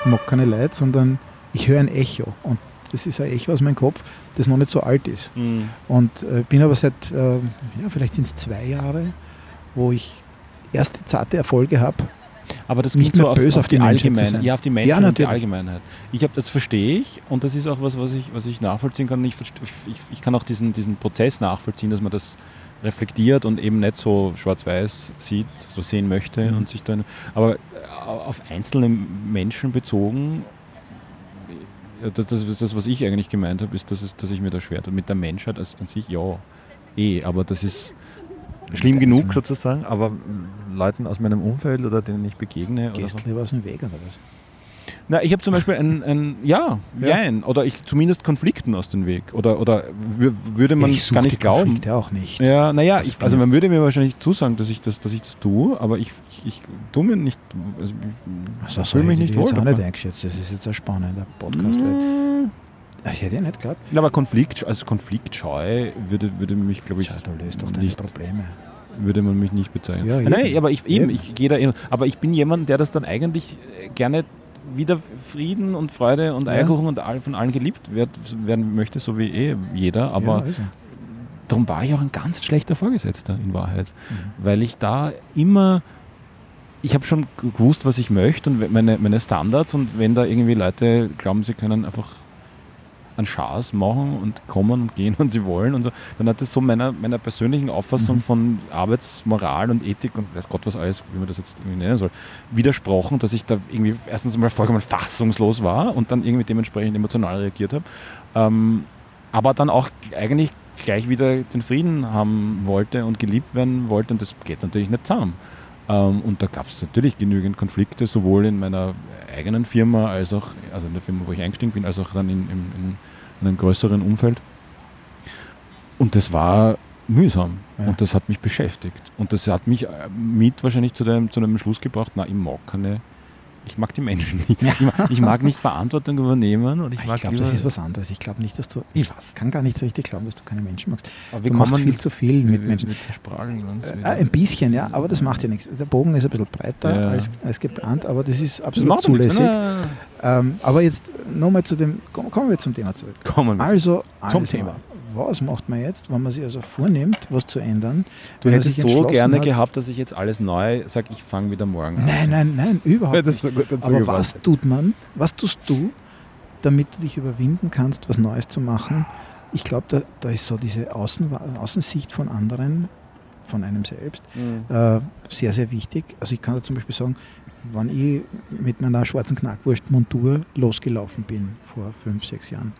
ich mag keine Leute, sondern ich höre ein Echo. Und das ist ein Echo aus meinem Kopf, das noch nicht so alt ist. Mhm. Und äh, bin aber seit, äh, ja, vielleicht sind es zwei Jahre, wo ich erste zarte Erfolge habe aber das nicht mehr so böse auf, auf, die, die Allgemeinheit. Ja, auf die Menschen ja, und die Allgemeinheit. Ich habe das verstehe ich und das ist auch was, was ich, was ich nachvollziehen kann. Ich, ich, ich kann auch diesen, diesen Prozess nachvollziehen, dass man das reflektiert und eben nicht so schwarz-weiß sieht, so sehen möchte mhm. und sich dann. Aber auf einzelne Menschen bezogen, das, das, das was ich eigentlich gemeint habe, ist, dass, es, dass ich mir da schwer tue. Mit der Menschheit als, an sich, ja, eh, aber das ist schlimm genug sozusagen, aber Leuten aus meinem Umfeld oder denen ich begegne. Gehst du lieber aus dem Weg oder was? Na, ich habe zum Beispiel ein, ein ja, ja, jein, oder ich zumindest Konflikten aus dem Weg. Oder, oder würde man ich gar nicht glauben. Konflikte auch nicht. Ja, naja, also, also man würde mir wahrscheinlich zusagen, dass ich das, dass ich das tue, aber ich, ich, ich tue mir nicht. Also, ich also, fühle mich nicht wohl. Das auch nicht eingeschätzt. Das ist jetzt ein spannender Podcast. Mm. Ich hätte ja nicht geglaubt. Ja, aber Konflikt, also konfliktscheu würde, würde mich, glaube ich. Schau, du löst doch deine nicht, Probleme. Würde man mich nicht bezeichnen. Ja, Nein, aber ich eben, eben. ich gehe da eben. Aber ich bin jemand, der das dann eigentlich gerne wieder Frieden und Freude und ja. Eierkuchen und von allen geliebt werden möchte, so wie eh jeder. Aber ja, also. darum war ich auch ein ganz schlechter Vorgesetzter in Wahrheit. Mhm. Weil ich da immer ich habe schon gewusst, was ich möchte und meine, meine Standards und wenn da irgendwie Leute glauben, sie können einfach einen Schaß machen und kommen und gehen, wenn sie wollen und so, dann hat das so meiner, meiner persönlichen Auffassung mhm. von Arbeitsmoral und Ethik und weiß Gott was alles, wie man das jetzt irgendwie nennen soll, widersprochen, dass ich da irgendwie erstens mal vollkommen fassungslos war und dann irgendwie dementsprechend emotional reagiert habe. Ähm, aber dann auch eigentlich gleich wieder den Frieden haben wollte und geliebt werden wollte und das geht natürlich nicht zusammen. Ähm, und da gab es natürlich genügend Konflikte, sowohl in meiner eigenen Firma als auch, also in der Firma, wo ich eingestiegen bin, als auch dann in, in, in einem größeren Umfeld. Und das war mühsam ja. und das hat mich beschäftigt. Und das hat mich äh, mit wahrscheinlich zu, dem, zu einem Schluss gebracht, na, ich mag keine ich mag die Menschen nicht. Ich mag, ich mag nicht Verantwortung übernehmen. Und ich ich glaube, das ist was anderes. Ich glaube nicht, dass du. Ich kann gar nicht so richtig glauben, dass du keine Menschen magst. Aber du machst viel zu viel mit, Menschen. Mit äh, ein bisschen, ja, aber das macht ja nichts. Der Bogen ist ein bisschen breiter ja. als, als geplant, aber das ist absolut das zulässig. Ähm, aber jetzt nochmal zu dem, kommen wir zum Thema zurück. Kommen wir also, zum Thema was macht man jetzt, wenn man sich also vornimmt, was zu ändern? Du hättest so gerne hat, gehabt, dass ich jetzt alles neu sage, ich fange wieder morgen an. Nein, nein, nein, überhaupt nicht. So Aber was tut man, was tust du, damit du dich überwinden kannst, was Neues zu machen? Ich glaube, da, da, ist so diese Außen, Außensicht von anderen, von einem selbst, mhm. äh, sehr, sehr wichtig. Also ich kann da zum Beispiel sagen, wann ich mit meiner schwarzen Knackwurst-Montur losgelaufen bin vor fünf, sechs Jahren,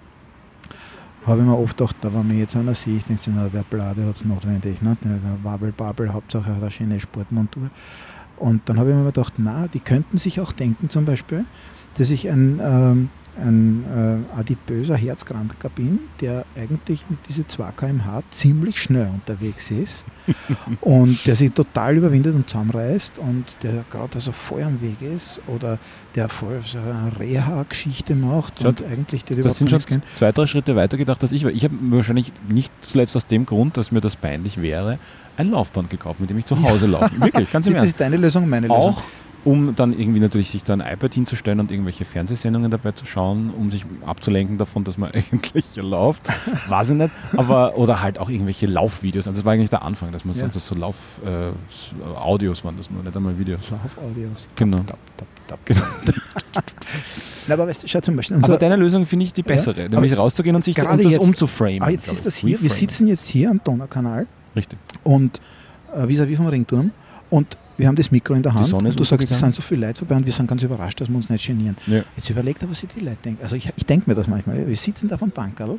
habe ich mir oft gedacht, da wenn man jetzt einer sieht, denkt sich, na, der Blade hat es notwendig. Ne? Wabel, Babel, Hauptsache hat eine schöne Sportmontur. Und dann habe ich mir gedacht, na, die könnten sich auch denken zum Beispiel, dass ich ein ähm, ein äh, adipöser Herzkranker bin, der eigentlich mit diese 2 km/h ziemlich schnell unterwegs ist und der sich total überwindet und zusammenreißt und der gerade also voll am Weg ist oder der voll so eine Reha-Geschichte macht Schaut, und eigentlich die Das sind schon kennt. zwei, drei Schritte weiter gedacht als ich, weil ich habe wahrscheinlich nicht zuletzt aus dem Grund, dass mir das peinlich wäre, ein Laufband gekauft, mit dem ich zu Hause laufe. Wirklich, ganz im Das ist deine Lösung, meine Lösung. Auch um dann irgendwie natürlich sich da ein iPad hinzustellen und irgendwelche Fernsehsendungen dabei zu schauen, um sich abzulenken davon, dass man eigentlich läuft. Weiß ich nicht. Aber, oder halt auch irgendwelche Laufvideos. Also das war eigentlich der Anfang, dass man Ja. so, das so Lauf-Audios waren das nur, nicht einmal Videos. Laufaudios. Genau. Tap, tap, tap, tap. Na, aber weißt schau zum Beispiel. Aber deine Lösung finde ich die bessere, nämlich rauszugehen und sich gerade und das jetzt- umzuframen. ah, jetzt ist das hier, wir Reframen. sitzen jetzt hier am Donaukanal Richtig. und äh, vis-à-vis vom Ringturm und wir haben das Mikro in der Hand und du sagst, es sind so viele Leute vorbei und wir sind ganz überrascht, dass wir uns nicht genieren. Ja. Jetzt überlegt er, was sich die Leute denken. Also ich, ich denke mir das manchmal. Wir sitzen da vom Bankerl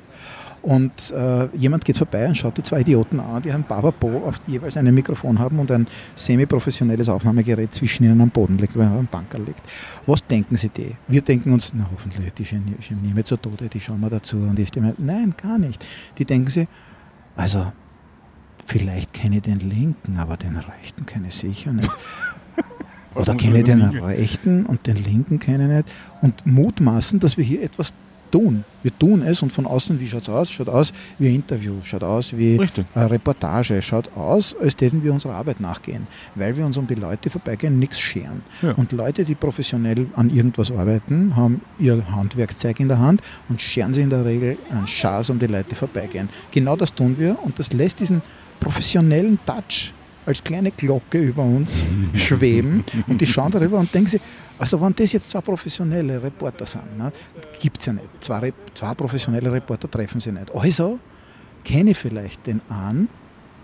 und äh, jemand geht vorbei und schaut die zwei Idioten an, die ein Bababo auf jeweils ein Mikrofon haben und ein semi-professionelles Aufnahmegerät zwischen ihnen am Boden liegt, weil er am Bankerl liegt. Was denken sie die? Wir denken uns, na hoffentlich, die geni- genieren wir zu Tode, die schauen wir dazu und die stimmen. Nein, gar nicht. Die denken sie, also vielleicht kenne ich den linken, aber den rechten kenne ich sicher nicht. Oder kenne ich den rechten und den linken kenne ich nicht. Und mutmaßen, dass wir hier etwas tun. Wir tun es und von außen, wie schaut es aus? Schaut aus wie ein Interview, schaut aus wie Richtig. eine Reportage, schaut aus, als täten wir unserer Arbeit nachgehen, weil wir uns um die Leute vorbeigehen, nichts scheren. Ja. Und Leute, die professionell an irgendwas arbeiten, haben ihr Handwerkszeug in der Hand und scheren sie in der Regel einen Schaß um die Leute vorbeigehen. Genau das tun wir und das lässt diesen professionellen Touch als kleine Glocke über uns schweben und die schauen darüber und denken sich, also wenn das jetzt zwei professionelle Reporter sind, ne, gibt es ja nicht. Zwei, zwei professionelle Reporter treffen sie nicht. Also kenne ich vielleicht den an,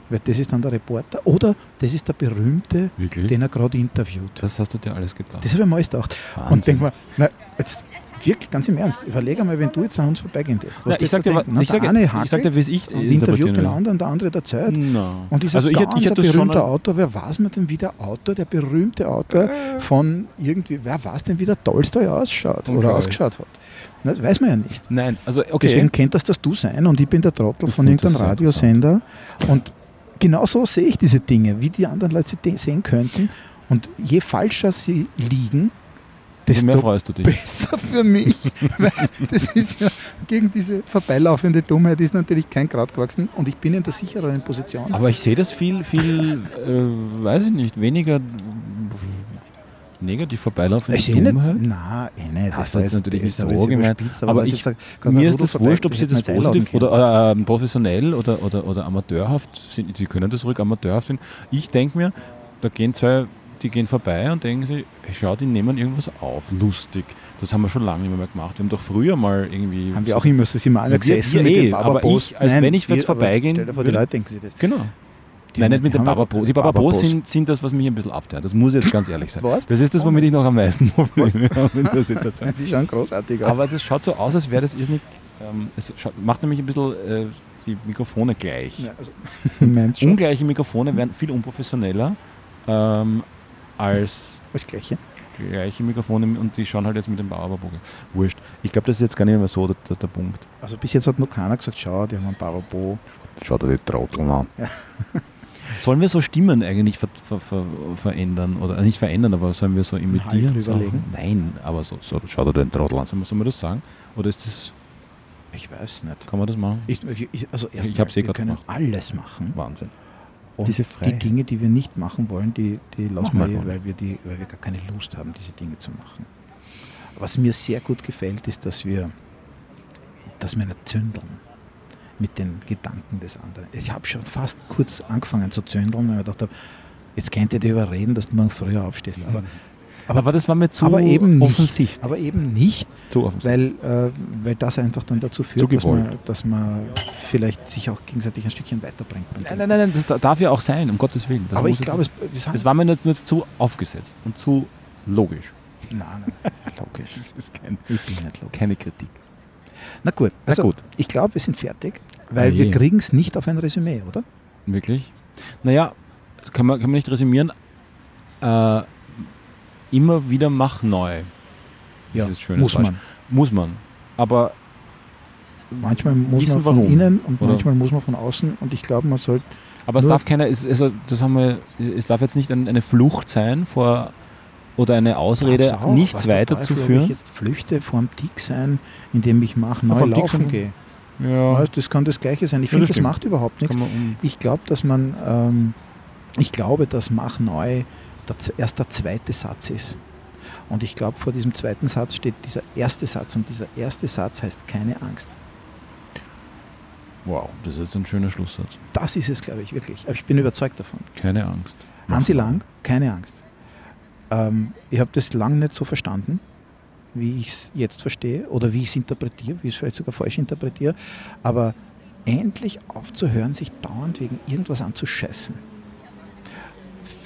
weil das ist dann der Reporter, oder das ist der Berühmte, Wirklich? den er gerade interviewt. das hast du dir alles gedacht. Das habe ich mir alles gedacht. Wahnsinn. Und denke mir, na, jetzt wirklich ganz im Ernst, überlege mal, wenn du jetzt an uns vorbeigehen lässt. Na, ich sag dir, denken, ich der sag, eine ich sag es ich und interviewt den anderen, der andere der Zeit. No. Und dieser also ich, ich berühmter ein- Autor, wer weiß man denn, wie der Autor, der berühmte Autor von irgendwie, wer weiß denn, wie der Tolstoi ausschaut oder Okay. ausgeschaut hat? Das weiß man ja nicht. Nein, also okay. Deswegen kennt das das du sein und ich bin der Trottel Ich von irgendeinem Radiosender. Und genau so sehe ich diese Dinge, wie die anderen Leute sie sehen könnten. Und je falscher sie liegen, Desto mehr freust du dich. besser für mich. Weil das ist ja gegen diese vorbeilaufende Dummheit ist natürlich kein Grad gewachsen und ich bin in der sichereren Position. Aber ich sehe das viel, viel, äh, weiß ich nicht, weniger negativ vorbeilaufende Ich sehe nicht, Dummheit. na, eh nicht. Hast Das war jetzt natürlich nicht so gemeint, aber was ich- Mir ist das wurscht, ob sie das positiv oder äh, professionell oder, oder, oder amateurhaft sind. Sie können das ruhig amateurhaft finden. Ich denke mir, da gehen zwei, die gehen vorbei und denken sich, schau, die nehmen irgendwas auf, lustig. Das haben wir schon lange nicht mehr gemacht. Wir haben doch früher mal irgendwie. Haben wir auch immer so, sind wir alle gesessen wir mit eh, den aber ich, als wenn ich jetzt vorbeigehen Stell dir vor, die Leute denken sich das. Genau. Die Nein, nicht mit haben Bababos. Die Bababos sind, sind das, was mich ein bisschen abtönt. Das muss ich jetzt ganz ehrlich sein. Was? Das ist das, womit ich noch am meisten Probleme habe in der Situation. Die schauen großartig aus. Aber das schaut so aus, als wäre das irrsinnig. Ähm, es schaut, macht nämlich ein bisschen äh, die Mikrofone gleich. Ja, also? Ungleiche Mikrofone wären viel unprofessioneller ähm, als Das Gleiche. gleiche Mikrofone und die schauen halt jetzt mit dem Bauerbogen. Wurscht. Ich glaube, das ist jetzt gar nicht mehr so der, der, der Punkt. Also bis jetzt hat noch keiner gesagt, schau, die haben einen Bababo. Schaut dir die Trottel an. Sollen wir so Stimmen eigentlich ver, ver, ver, verändern? Oder äh, nicht verändern, aber sollen wir so imitieren? Halt drüberlegen? So? Nein, aber so, so schaut dir den Trottel an. Sollen wir, das sagen? Oder ist das, Ich weiß nicht. kann man das machen? Ich, ich, also erst Ich eh wir grad können gemacht. alles machen. Wahnsinn. Und Diese die. Dinge, die wir nicht machen wollen, die, die lassen wir weil wir, die, weil wir gar keine Lust haben, diese Dinge zu machen. Was mir sehr gut gefällt, ist, dass wir, dass wir nicht zündeln mit den Gedanken des anderen. Ich habe schon fast kurz angefangen zu zündeln, weil ich gedacht habe, jetzt könnt ihr dir überreden, dass du morgen früher aufstehst. Aber, Aber, das war mir zu aber eben nicht. offensichtlich. Aber eben nicht, weil, äh, weil das einfach dann dazu Zu führt, dass man, dass man vielleicht sich auch gegenseitig ein Stückchen weiterbringt. Nein, nein, nein, nein, das da- darf ja auch sein, um Gottes Willen. Das aber ich glaube, nicht- es, es war mir nicht nur zu aufgesetzt und zu logisch. Nein, nein, logisch. Das ist kein, Ich bin nicht logisch. keine Kritik. Na gut, Na also gut. ich glaube, wir sind fertig, weil Ah je. wir kriegen es nicht auf ein Resümee, oder? Wirklich? Naja, das kann man, kann man nicht resümieren. Äh, immer wieder mach neu. Das schönes muss Beispiel. man. Muss man. Aber Manchmal muss man von warum. innen und Oder- manchmal muss man von außen und ich glaube, man sollte Aber es darf keiner, es, also das haben wir, es darf jetzt nicht ein, eine Flucht sein vor oder eine Ausrede, auch, nichts Ob ich weiterzuführen. jetzt flüchte vorm Dick sein, indem ich mache, Ja, neu Dick laufen gehe. Ja, Ja, Das kann das Gleiche sein. Ich Ja, finde, das das macht überhaupt nichts. um, Ich glaube, dass man, ähm, ich glaube, dass Mach neu erst der zweite Satz ist. Und ich glaube, vor diesem zweiten Satz steht dieser erste Satz und dieser erste Satz heißt keine Angst. Wow, das ist jetzt ein schöner Schlusssatz. Das ist es, glaube ich, wirklich. Aber ich bin überzeugt davon. Keine Angst. Hansi Lang, keine Angst. Ähm, ich habe das lange nicht so verstanden, wie ich es jetzt verstehe oder wie ich es interpretiere, wie ich es vielleicht sogar falsch interpretiere. Aber endlich aufzuhören, sich dauernd wegen irgendwas anzuscheißen,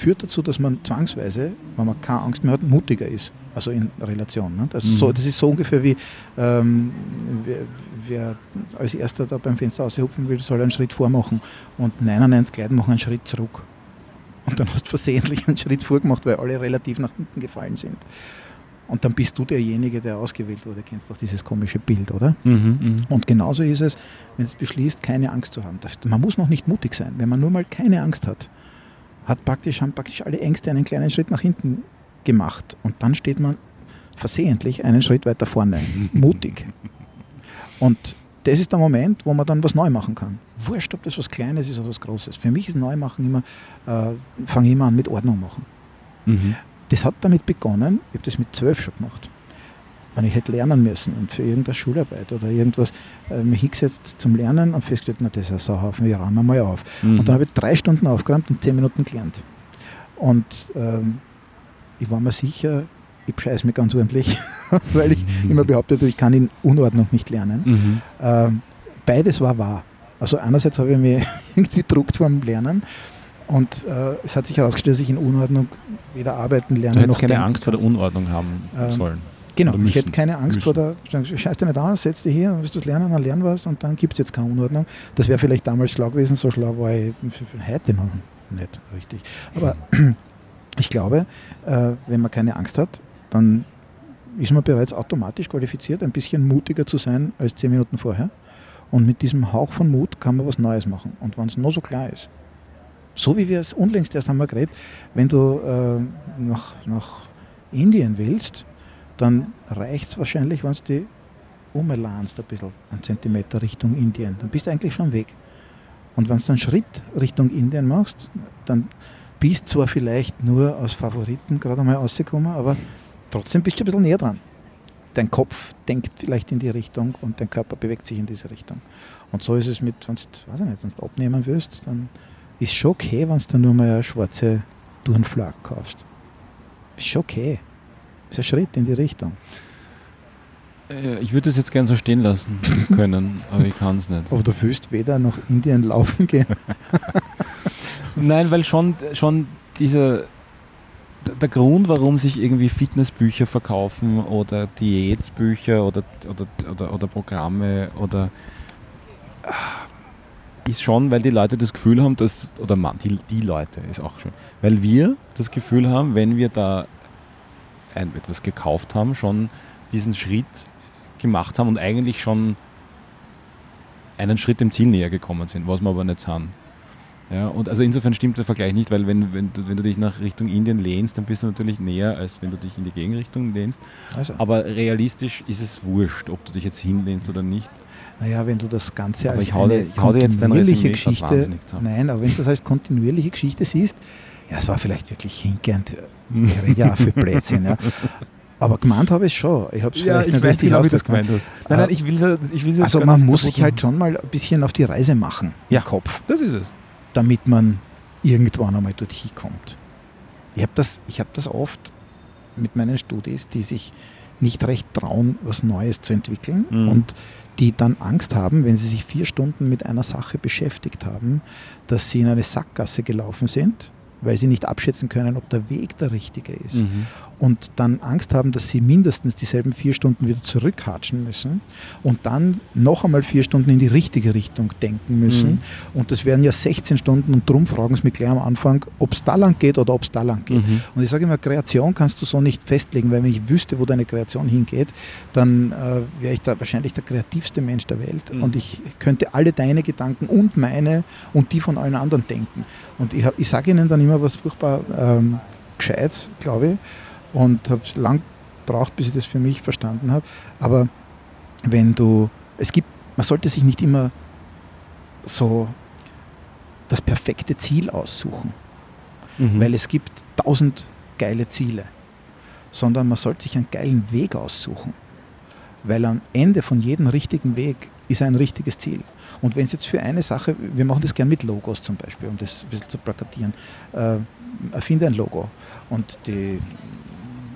führt dazu, dass man zwangsweise, wenn man keine Angst mehr hat, mutiger ist. Also in Relation. Ne? Also mhm. so, das ist so ungefähr wie, ähm, wer, wer, als erster da beim Fenster aushupfen will, soll einen Schritt vormachen und 99 Leute machen einen Schritt zurück. Und dann hast du versehentlich einen Schritt vorgemacht, weil alle relativ nach hinten gefallen sind. Und dann bist du derjenige, der ausgewählt wurde. Kennst doch dieses komische Bild, oder? Mhm, mh. Und genauso ist es, wenn es beschließt, keine Angst zu haben. Man muss noch nicht mutig sein. Wenn man nur mal keine Angst hat, hat praktisch, haben praktisch alle Ängste einen kleinen Schritt nach hinten gemacht. Und dann steht man versehentlich einen Schritt weiter vorne. mutig. Und das ist der Moment, wo man dann was neu machen kann. Wurscht, ob das was Kleines ist oder was Großes. Für mich ist Neumachen immer, äh, fange immer an mit Ordnung machen. Mhm. Das hat damit begonnen, ich habe das mit zwölf schon gemacht. Wenn ich hätte lernen müssen und für irgendeine Schularbeit oder irgendwas äh, mich hingesetzt zum Lernen und festgestellt, na, das ist ein Sauhaufen, wir räumen mal auf. Mhm. Und dann habe ich drei Stunden aufgeräumt und zehn Minuten gelernt. Und ähm, ich war mir sicher, ich bescheiße mich ganz ordentlich, weil ich mhm. immer behauptet habe, ich kann in Unordnung nicht lernen. Mhm. Ähm, beides war wahr. Also einerseits habe ich mich irgendwie druckt vom Lernen und äh, es hat sich herausgestellt, dass ich in Unordnung weder arbeiten, lernen du noch keine Angst vor der Unordnung haben ähm, sollen. Genau, ich hätte keine Angst müssen. vor der, scheiß dir nicht an, setz dich hier, willst du das lernen, dann lern was und dann gibt es jetzt keine Unordnung. Das wäre vielleicht damals schlau gewesen, so schlau war ich heute noch nicht richtig. Aber ich glaube, äh, wenn man keine Angst hat, dann ist man bereits automatisch qualifiziert, ein bisschen mutiger zu sein als zehn Minuten vorher. Und mit diesem Hauch von Mut kann man was Neues machen. Und wenn es nur so klar ist, so wie wir es unlängst erst einmal geredet, wenn du äh, nach, nach Indien willst, dann reicht es wahrscheinlich, wenn du die umlanst ein bisschen, einen Zentimeter Richtung Indien. Dann bist du eigentlich schon weg. Und wenn du einen Schritt Richtung Indien machst, dann bist zwar vielleicht nur aus Favoriten gerade einmal rausgekommen, aber trotzdem bist du ein bisschen näher dran. Dein Kopf denkt vielleicht in die Richtung und dein Körper bewegt sich in diese Richtung. Und so ist es mit, wenn du, weiß ich nicht, wenn du abnehmen willst, dann ist schon okay, wenn du nur mal eine schwarze Turnflagge kaufst. Ist schon okay. Ist ein Schritt in die Richtung. Äh, ich würde es jetzt gern so stehen lassen können, aber ich kann es nicht. Aber du fühlst weder nach Indien laufen gehen. Nein, weil schon, schon dieser der Grund, warum sich irgendwie Fitnessbücher verkaufen oder Diätsbücher oder, oder, oder, oder Programme oder ist schon, weil die Leute das Gefühl haben, dass, oder man, die, die Leute ist auch schön, weil wir das Gefühl haben, wenn wir da etwas gekauft haben, schon diesen Schritt gemacht haben und eigentlich schon einen Schritt dem Ziel näher gekommen sind, was wir aber nicht sind. Ja, und also insofern stimmt der Vergleich nicht, weil wenn, wenn, du, wenn du dich nach Richtung Indien lehnst, dann bist du natürlich näher, als wenn du dich in die Gegenrichtung lehnst. Also. Aber realistisch ist es wurscht, ob du dich jetzt hinlehnst oder nicht. Naja, wenn du das Ganze aber als ich eine ich kontinuierliche Geschichte, nein, aber wenn du das als kontinuierliche Geschichte siehst, ja, es war vielleicht wirklich hinkend, ich rede ja für Blödsinn, ja. Aber gemeint habe ich schon. Ich habe es ja, vielleicht nicht richtig genau, wie das gemeint hast. Nein, nein, ich will, ich will Also man muss sich halt schon mal ein bisschen auf die Reise machen ja, im Kopf. Das ist es damit man irgendwann einmal dorthin kommt. Ich habe das, hab das oft mit meinen Studis, die sich nicht recht trauen, was Neues zu entwickeln mhm. und die dann Angst haben, wenn sie sich vier Stunden mit einer Sache beschäftigt haben, dass sie in eine Sackgasse gelaufen sind, weil sie nicht abschätzen können, ob der Weg der richtige ist. Mhm und dann Angst haben, dass sie mindestens dieselben vier Stunden wieder zurückhatschen müssen und dann noch einmal vier Stunden in die richtige Richtung denken müssen. Mhm. Und das wären ja 16 Stunden und darum fragen sie mich gleich am Anfang, ob es da lang geht oder ob es da lang geht. Mhm. Und ich sage immer, Kreation kannst du so nicht festlegen, weil wenn ich wüsste, wo deine Kreation hingeht, dann äh, wäre ich da wahrscheinlich der kreativste Mensch der Welt mhm. und ich könnte alle deine Gedanken und meine und die von allen anderen denken. Und ich, ich sage ihnen dann immer was furchtbar ähm, Gescheites, glaube ich und habe es lang gebraucht, bis ich das für mich verstanden habe. Aber wenn du, es gibt, man sollte sich nicht immer so das perfekte Ziel aussuchen, mhm. weil es gibt tausend geile Ziele, sondern man sollte sich einen geilen Weg aussuchen. Weil am Ende von jedem richtigen Weg ist ein richtiges Ziel. Und wenn es jetzt für eine Sache, wir machen das gern mit Logos zum Beispiel, um das ein bisschen zu plakatieren, äh, erfinde ein Logo und die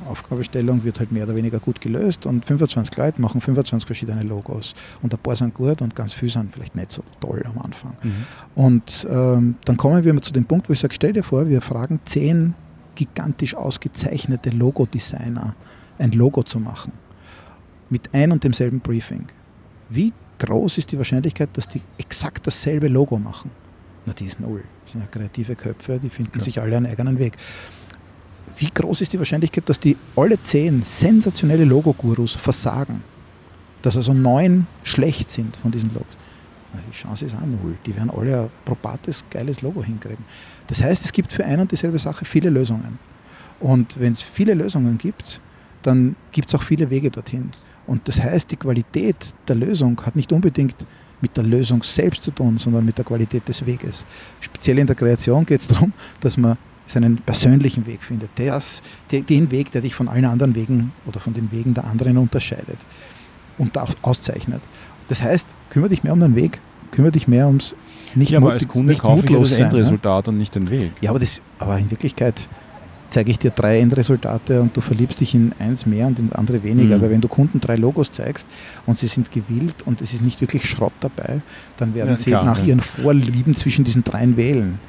Aufgabestellung wird halt mehr oder weniger gut gelöst und 25 Leute machen 25 verschiedene Logos und ein paar sind gut und ganz viele sind vielleicht nicht so toll am Anfang. Mhm. Und ähm, dann kommen wir zu dem Punkt, wo ich sage, stell dir vor, wir fragen zehn gigantisch ausgezeichnete Logo-Designer, ein Logo zu machen. Mit ein und demselben Briefing. Wie groß ist die Wahrscheinlichkeit, dass die exakt dasselbe Logo machen? Na, die ist null. Das sind ja kreative Köpfe, die finden ja. sich alle einen eigenen Weg wie groß ist die Wahrscheinlichkeit, dass die alle zehn sensationelle Logo-Gurus versagen? Dass also neun schlecht sind von diesen Logos? Die Chance ist auch null. Die werden alle ein probates, geiles Logo hinkriegen. Das heißt, es gibt für eine und dieselbe Sache viele Lösungen. Und wenn es viele Lösungen gibt, dann gibt es auch viele Wege dorthin. Und das heißt, die Qualität der Lösung hat nicht unbedingt mit der Lösung selbst zu tun, sondern mit der Qualität des Weges. Speziell in der Kreation geht es darum, dass man seinen persönlichen Weg findet, das, den Weg, der dich von allen anderen Wegen oder von den Wegen der anderen unterscheidet und auszeichnet. Das heißt, kümmere dich mehr um den Weg, kümmere dich mehr ums nicht, ja, aber als Kunde nicht kaufe ich das Endresultat ne? und nicht den Weg. Ja, aber, das, aber in Wirklichkeit zeige ich dir drei Endresultate und du verliebst dich in eins mehr und in das andere weniger. Mhm. Aber wenn du Kunden drei Logos zeigst und sie sind gewillt und es ist nicht wirklich Schrott dabei, dann werden ja, sie klar, nach ja. ihren Vorlieben zwischen diesen dreien wählen.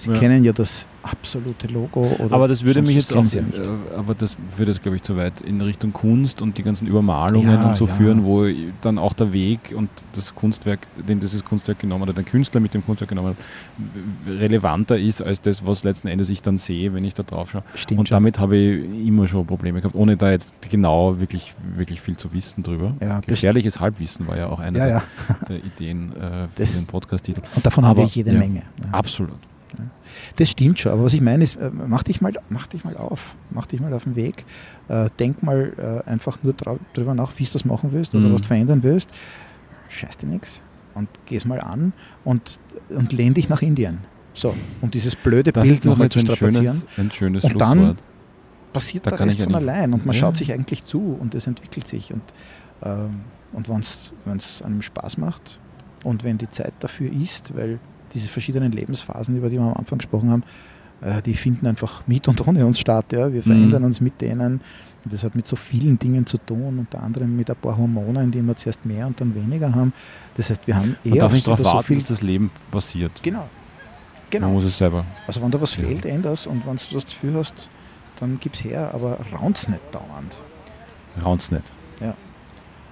Sie ja. kennen ja das absolute Logo. aber das würde mich jetzt auch, ja äh, aber das würde jetzt glaube ich zu weit in Richtung Kunst und die ganzen Übermalungen ja, und so führen, wo dann auch der Weg und das Kunstwerk, den dieses Kunstwerk genommen hat, der Künstler mit dem Kunstwerk genommen hat, relevanter ist als das, was letzten Endes ich dann sehe, wenn ich da drauf schaue. Stimmt und schon. damit habe ich immer schon Probleme gehabt, ohne da jetzt genau wirklich, wirklich viel zu wissen drüber. Gefährliches Halbwissen war ja auch eine der, der, Ideen äh, für das, den Podcast-Titel. Und davon aber, haben wir jede Menge. Absolut. Das stimmt schon, aber was ich meine ist, äh, mach dich mal, mach dich mal auf, mach dich mal auf den Weg, äh, denk mal äh, einfach nur darüber nach, wie du das machen willst oder mhm. was du verändern willst. Scheiß dir nichts und geh es mal an und, und lehn dich nach Indien. So, um dieses blöde das Bild nochmal zu strapazieren. Schönes, ein schönes und dann passiert da der Rest von allein und man ja. schaut sich eigentlich zu und es entwickelt sich. Und, ähm, und wenn es einem Spaß macht und wenn die Zeit dafür ist, weil diese verschiedenen Lebensphasen, über die wir am Anfang gesprochen haben, äh, die finden einfach mit und ohne uns statt. Ja? Wir verändern mhm. uns mit denen. Und das hat mit so vielen Dingen zu tun, unter anderem mit ein paar Hormonen, die wir zuerst mehr und dann weniger haben. Das heißt, wir haben eher. Man darf nicht darauf so warten, viel dass das Leben passiert. Genau. genau. Man muss es selber. Also, wenn da was ja. fehlt, änderst und wenn du das Gefühl hast, dann gib es her, aber raun's nicht dauernd. Raun's nicht. Ja.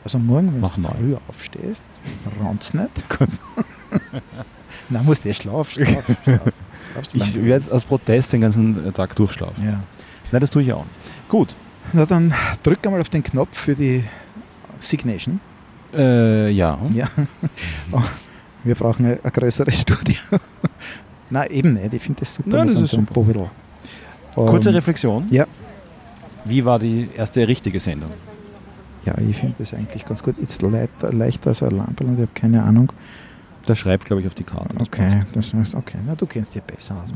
Also, morgen, wenn du früh aufstehst, raun's nicht. Nein, muss der Schlaf, Schlaf, Schlaf. ich werde aus Protest den ganzen Tag durchschlafen. Ja. Nein, das tue ich auch nicht. Gut. Na dann drück einmal auf den Knopf für die Signation. Äh, ja. Ja. Oh, wir brauchen eine, eine größere Studie. Nein, eben nicht. Ich finde das super Nein, das ist super. Um, Kurze Reflexion. Ja. Wie war die erste richtige Sendung? Ja, ich finde das eigentlich ganz gut. Jetzt leichter, leichter als ein Lampe und ich habe keine Ahnung. Der schreibt, glaube ich, auf die Karte. Okay, das heißt, okay. Na, du kennst dich besser aus.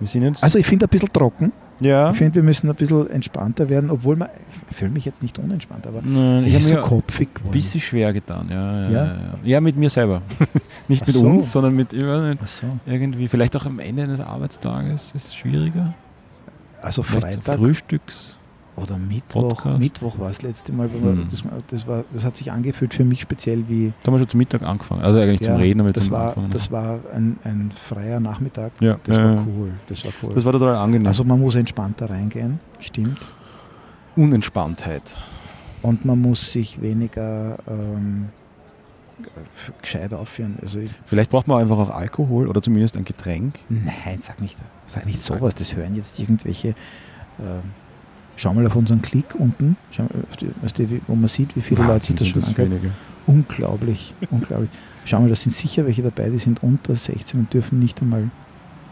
Wir sind jetzt also ich finde ein bisschen trocken. Ja. Ich finde, wir müssen ein bisschen entspannter werden, obwohl man, ich fühle mich jetzt nicht unentspannt, aber Nein, ich ist so kopfig geworden. Ein bisschen schwer getan, ja. Ja, ja? ja. ja mit mir selber. nicht Ach mit so. uns, sondern mit nicht, so. irgendwie, vielleicht auch am Ende eines Arbeitstages ist es schwieriger. Also Freitag. Frühstücks. Oder Mittwoch. Podcast. Mittwoch war das letzte Mal. Hm. Das, das, war, das hat sich angefühlt für mich speziell wie. Da haben wir schon zum Mittag angefangen. Also eigentlich ja, zum Reden damit das war, Das war ein, ein freier Nachmittag. Ja. Das ja, war cool. Das war cool. Das war total angenehm. Also man muss entspannter reingehen, stimmt. Unentspanntheit. Und man muss sich weniger ähm, gescheit aufführen. Also Vielleicht braucht man einfach auch Alkohol oder zumindest ein Getränk. Nein, sag nicht, sag nicht sowas. Das hören jetzt irgendwelche. Äh, Schau mal auf unseren Klick unten, schau mal, die, wo man sieht, wie viele Wahnsinn, Leute sich das schon angehört. Unglaublich, unglaublich. Schau mal, da sind sicher welche dabei, die sind unter 16 und dürfen nicht einmal.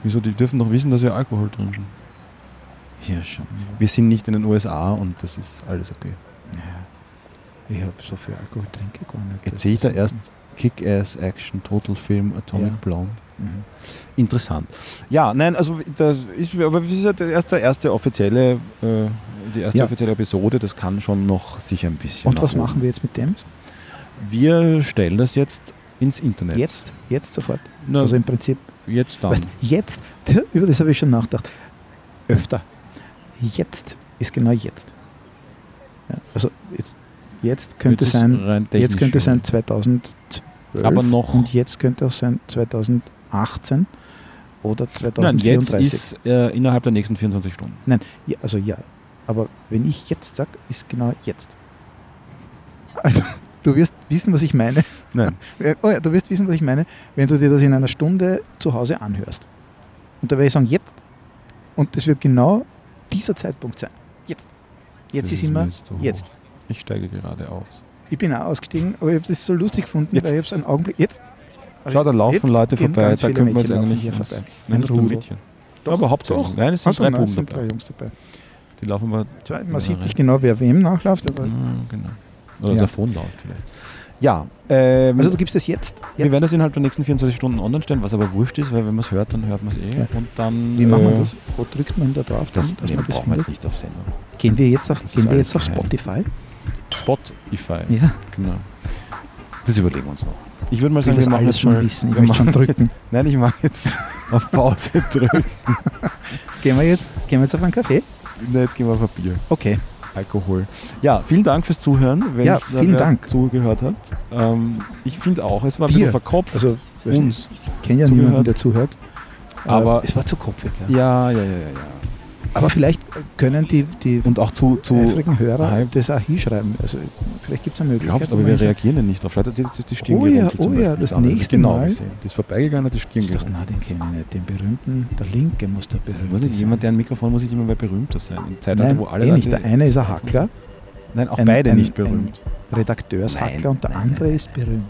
Wieso? Die dürfen doch wissen, dass wir Alkohol trinken. Ja, schon. Wir sind nicht in den USA und das ist alles okay. Ja. Ich habe so viel Alkohol trinke gar nicht. Jetzt sehe ich da erst Kick-Ass Action, Total Film, Atomic ja. Blonde. Mhm. Interessant. Ja, nein, also das ist, aber das ist ja der erste, erste offizielle, äh, die erste Ja. offizielle Episode, das kann schon noch sicher ein bisschen. Und was oben. machen wir jetzt mit dem? Wir stellen das jetzt ins Internet. Jetzt, jetzt sofort. Na, Also im Prinzip, jetzt dann. weißt, jetzt, über das habe ich schon nachgedacht. Öfter. Jetzt ist genau jetzt. Ja, also jetzt, jetzt könnte sein, jetzt könnte sein 2012 Aber noch- und jetzt könnte auch sein 2018 oder Nein, jetzt 2034. ist äh, innerhalb der nächsten 24 Stunden. Nein, ja, also ja. Aber wenn ich jetzt sage, ist genau jetzt. Also, du wirst wissen, was ich meine. Nein. Oh ja, du wirst wissen, was ich meine, wenn du dir das in einer Stunde zu Hause anhörst. Und da werde ich sagen, jetzt. Und das wird genau dieser Zeitpunkt sein. Jetzt. Jetzt Das ist immer jetzt hoch. Ich steige gerade aus. Ich bin auch ausgestiegen, aber ich habe das so lustig gefunden, Jetzt. weil ich habe es einen Augenblick. Jetzt. Schau, da laufen Leute vorbei, da können wir es eigentlich hier vorbei. Nein, Ein nicht nur Rudel. Mädchen. aber hauptsächlich. Doch. Nein, es sind Also, drei nein, Buben sind drei dabei. Jungs dabei. Die laufen wir. Zwei, man sieht nicht genau, wer wem nachläuft, aber. Genau. Oder Ja. der Phone läuft vielleicht. Ja, ähm, Also du gibst es jetzt. wir jetzt. werden das innerhalb der nächsten 24 Stunden online stellen, was aber wurscht ist, weil wenn man es hört, dann hört man es eh. Ja. Und dann. Wie machen wir äh, das? Wo drückt man da drauf, Das dann, dass nee, man das brauchen wir findet? jetzt nicht auf Sendung. Gehen wir jetzt auf, Das gehen wir jetzt auf. Spotify? Spotify. Ja, Genau. Das überlegen wir uns noch. Ich würde mal sagen, wir machen jetzt schon mal, wissen. Ich möchte schon drücken. Nein, ich mache jetzt auf Pause drücken. Gehen wir jetzt, gehen wir jetzt auf einen Kaffee? Nein, jetzt gehen wir auf ein Bier. Okay. Alkohol. Ja, vielen Dank fürs Zuhören, wenn Ja, vielen Dank. zugehört hat. Ähm, ich finde auch, es war ein Dir. bisschen verkopft. Also, uns. ich kenne ja zugehört. niemanden, der zuhört. Aber- es war zu kopfig. Ja. Ja, ja, ja, ja. ja. Aber vielleicht können die, die Und auch zu, zu eifrigen Hörer Hype. das auch hinschreiben. Also vielleicht gibt es eine Möglichkeit. glaubt, wo aber wir reagieren ja nicht drauf. Schaut, die, die, die Stirn Oh ja, oh ja, das wir nächste genau Mal- Gesehen. Die ist vorbeigegangen, hat die Stirn Ich dachte, na, den kenne ich nicht. Den berühmten, der Linke muss der berühmte Muss nicht, sein. jemand, der ein Mikrofon muss nicht immer mehr berühmter sein. In Zeitalter, Nein, wo alle eh nicht. Der eine ist ein Hackler, Nein, auch ein- beide ein- nicht berühmt. Redakteurshackler Nein, und der nein, andere nein. ist berühmt.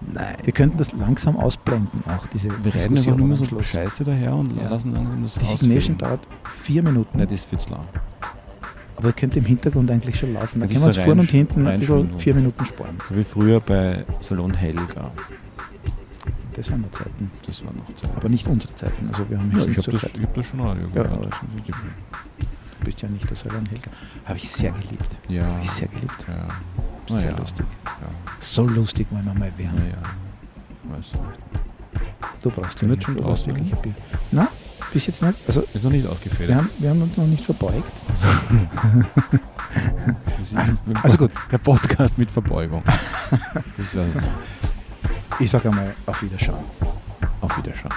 Nein. Wir könnten das langsam ausblenden, auch diese Wir reden einfach nur so. Scheiße daher und Ja. lassen langsam das Die Signation dauert vier Minuten, Nein, das ist viel zu lang. aber könnte im Hintergrund eigentlich schon laufen. Da können wir uns so vorne und hinten ein bisschen vier Minuten sparen. So wie früher bei Salon Helga. Das waren noch Zeiten, Das war noch Zeit. aber nicht unsere Zeiten. Also wir haben Ja, ich habe das, hab das schon Radio Ja, gehört. Du bist ja nicht der Salon Helga. Habe ich sehr geliebt. Ja. Habe ich sehr geliebt. ja. Sehr lustig. Ja. So lustig wollen wir mal werden. Nicht. Du brauchst ja jetzt schon du brauchst wirklich ein Bier. Na, bis jetzt nicht. Also Ist noch nicht ausgefädelt. wir haben, wir haben uns noch nicht verbeugt. Also gut. Der Podcast mit Verbeugung. Ich sage einmal auf Wiederschauen. auf Wiederschauen.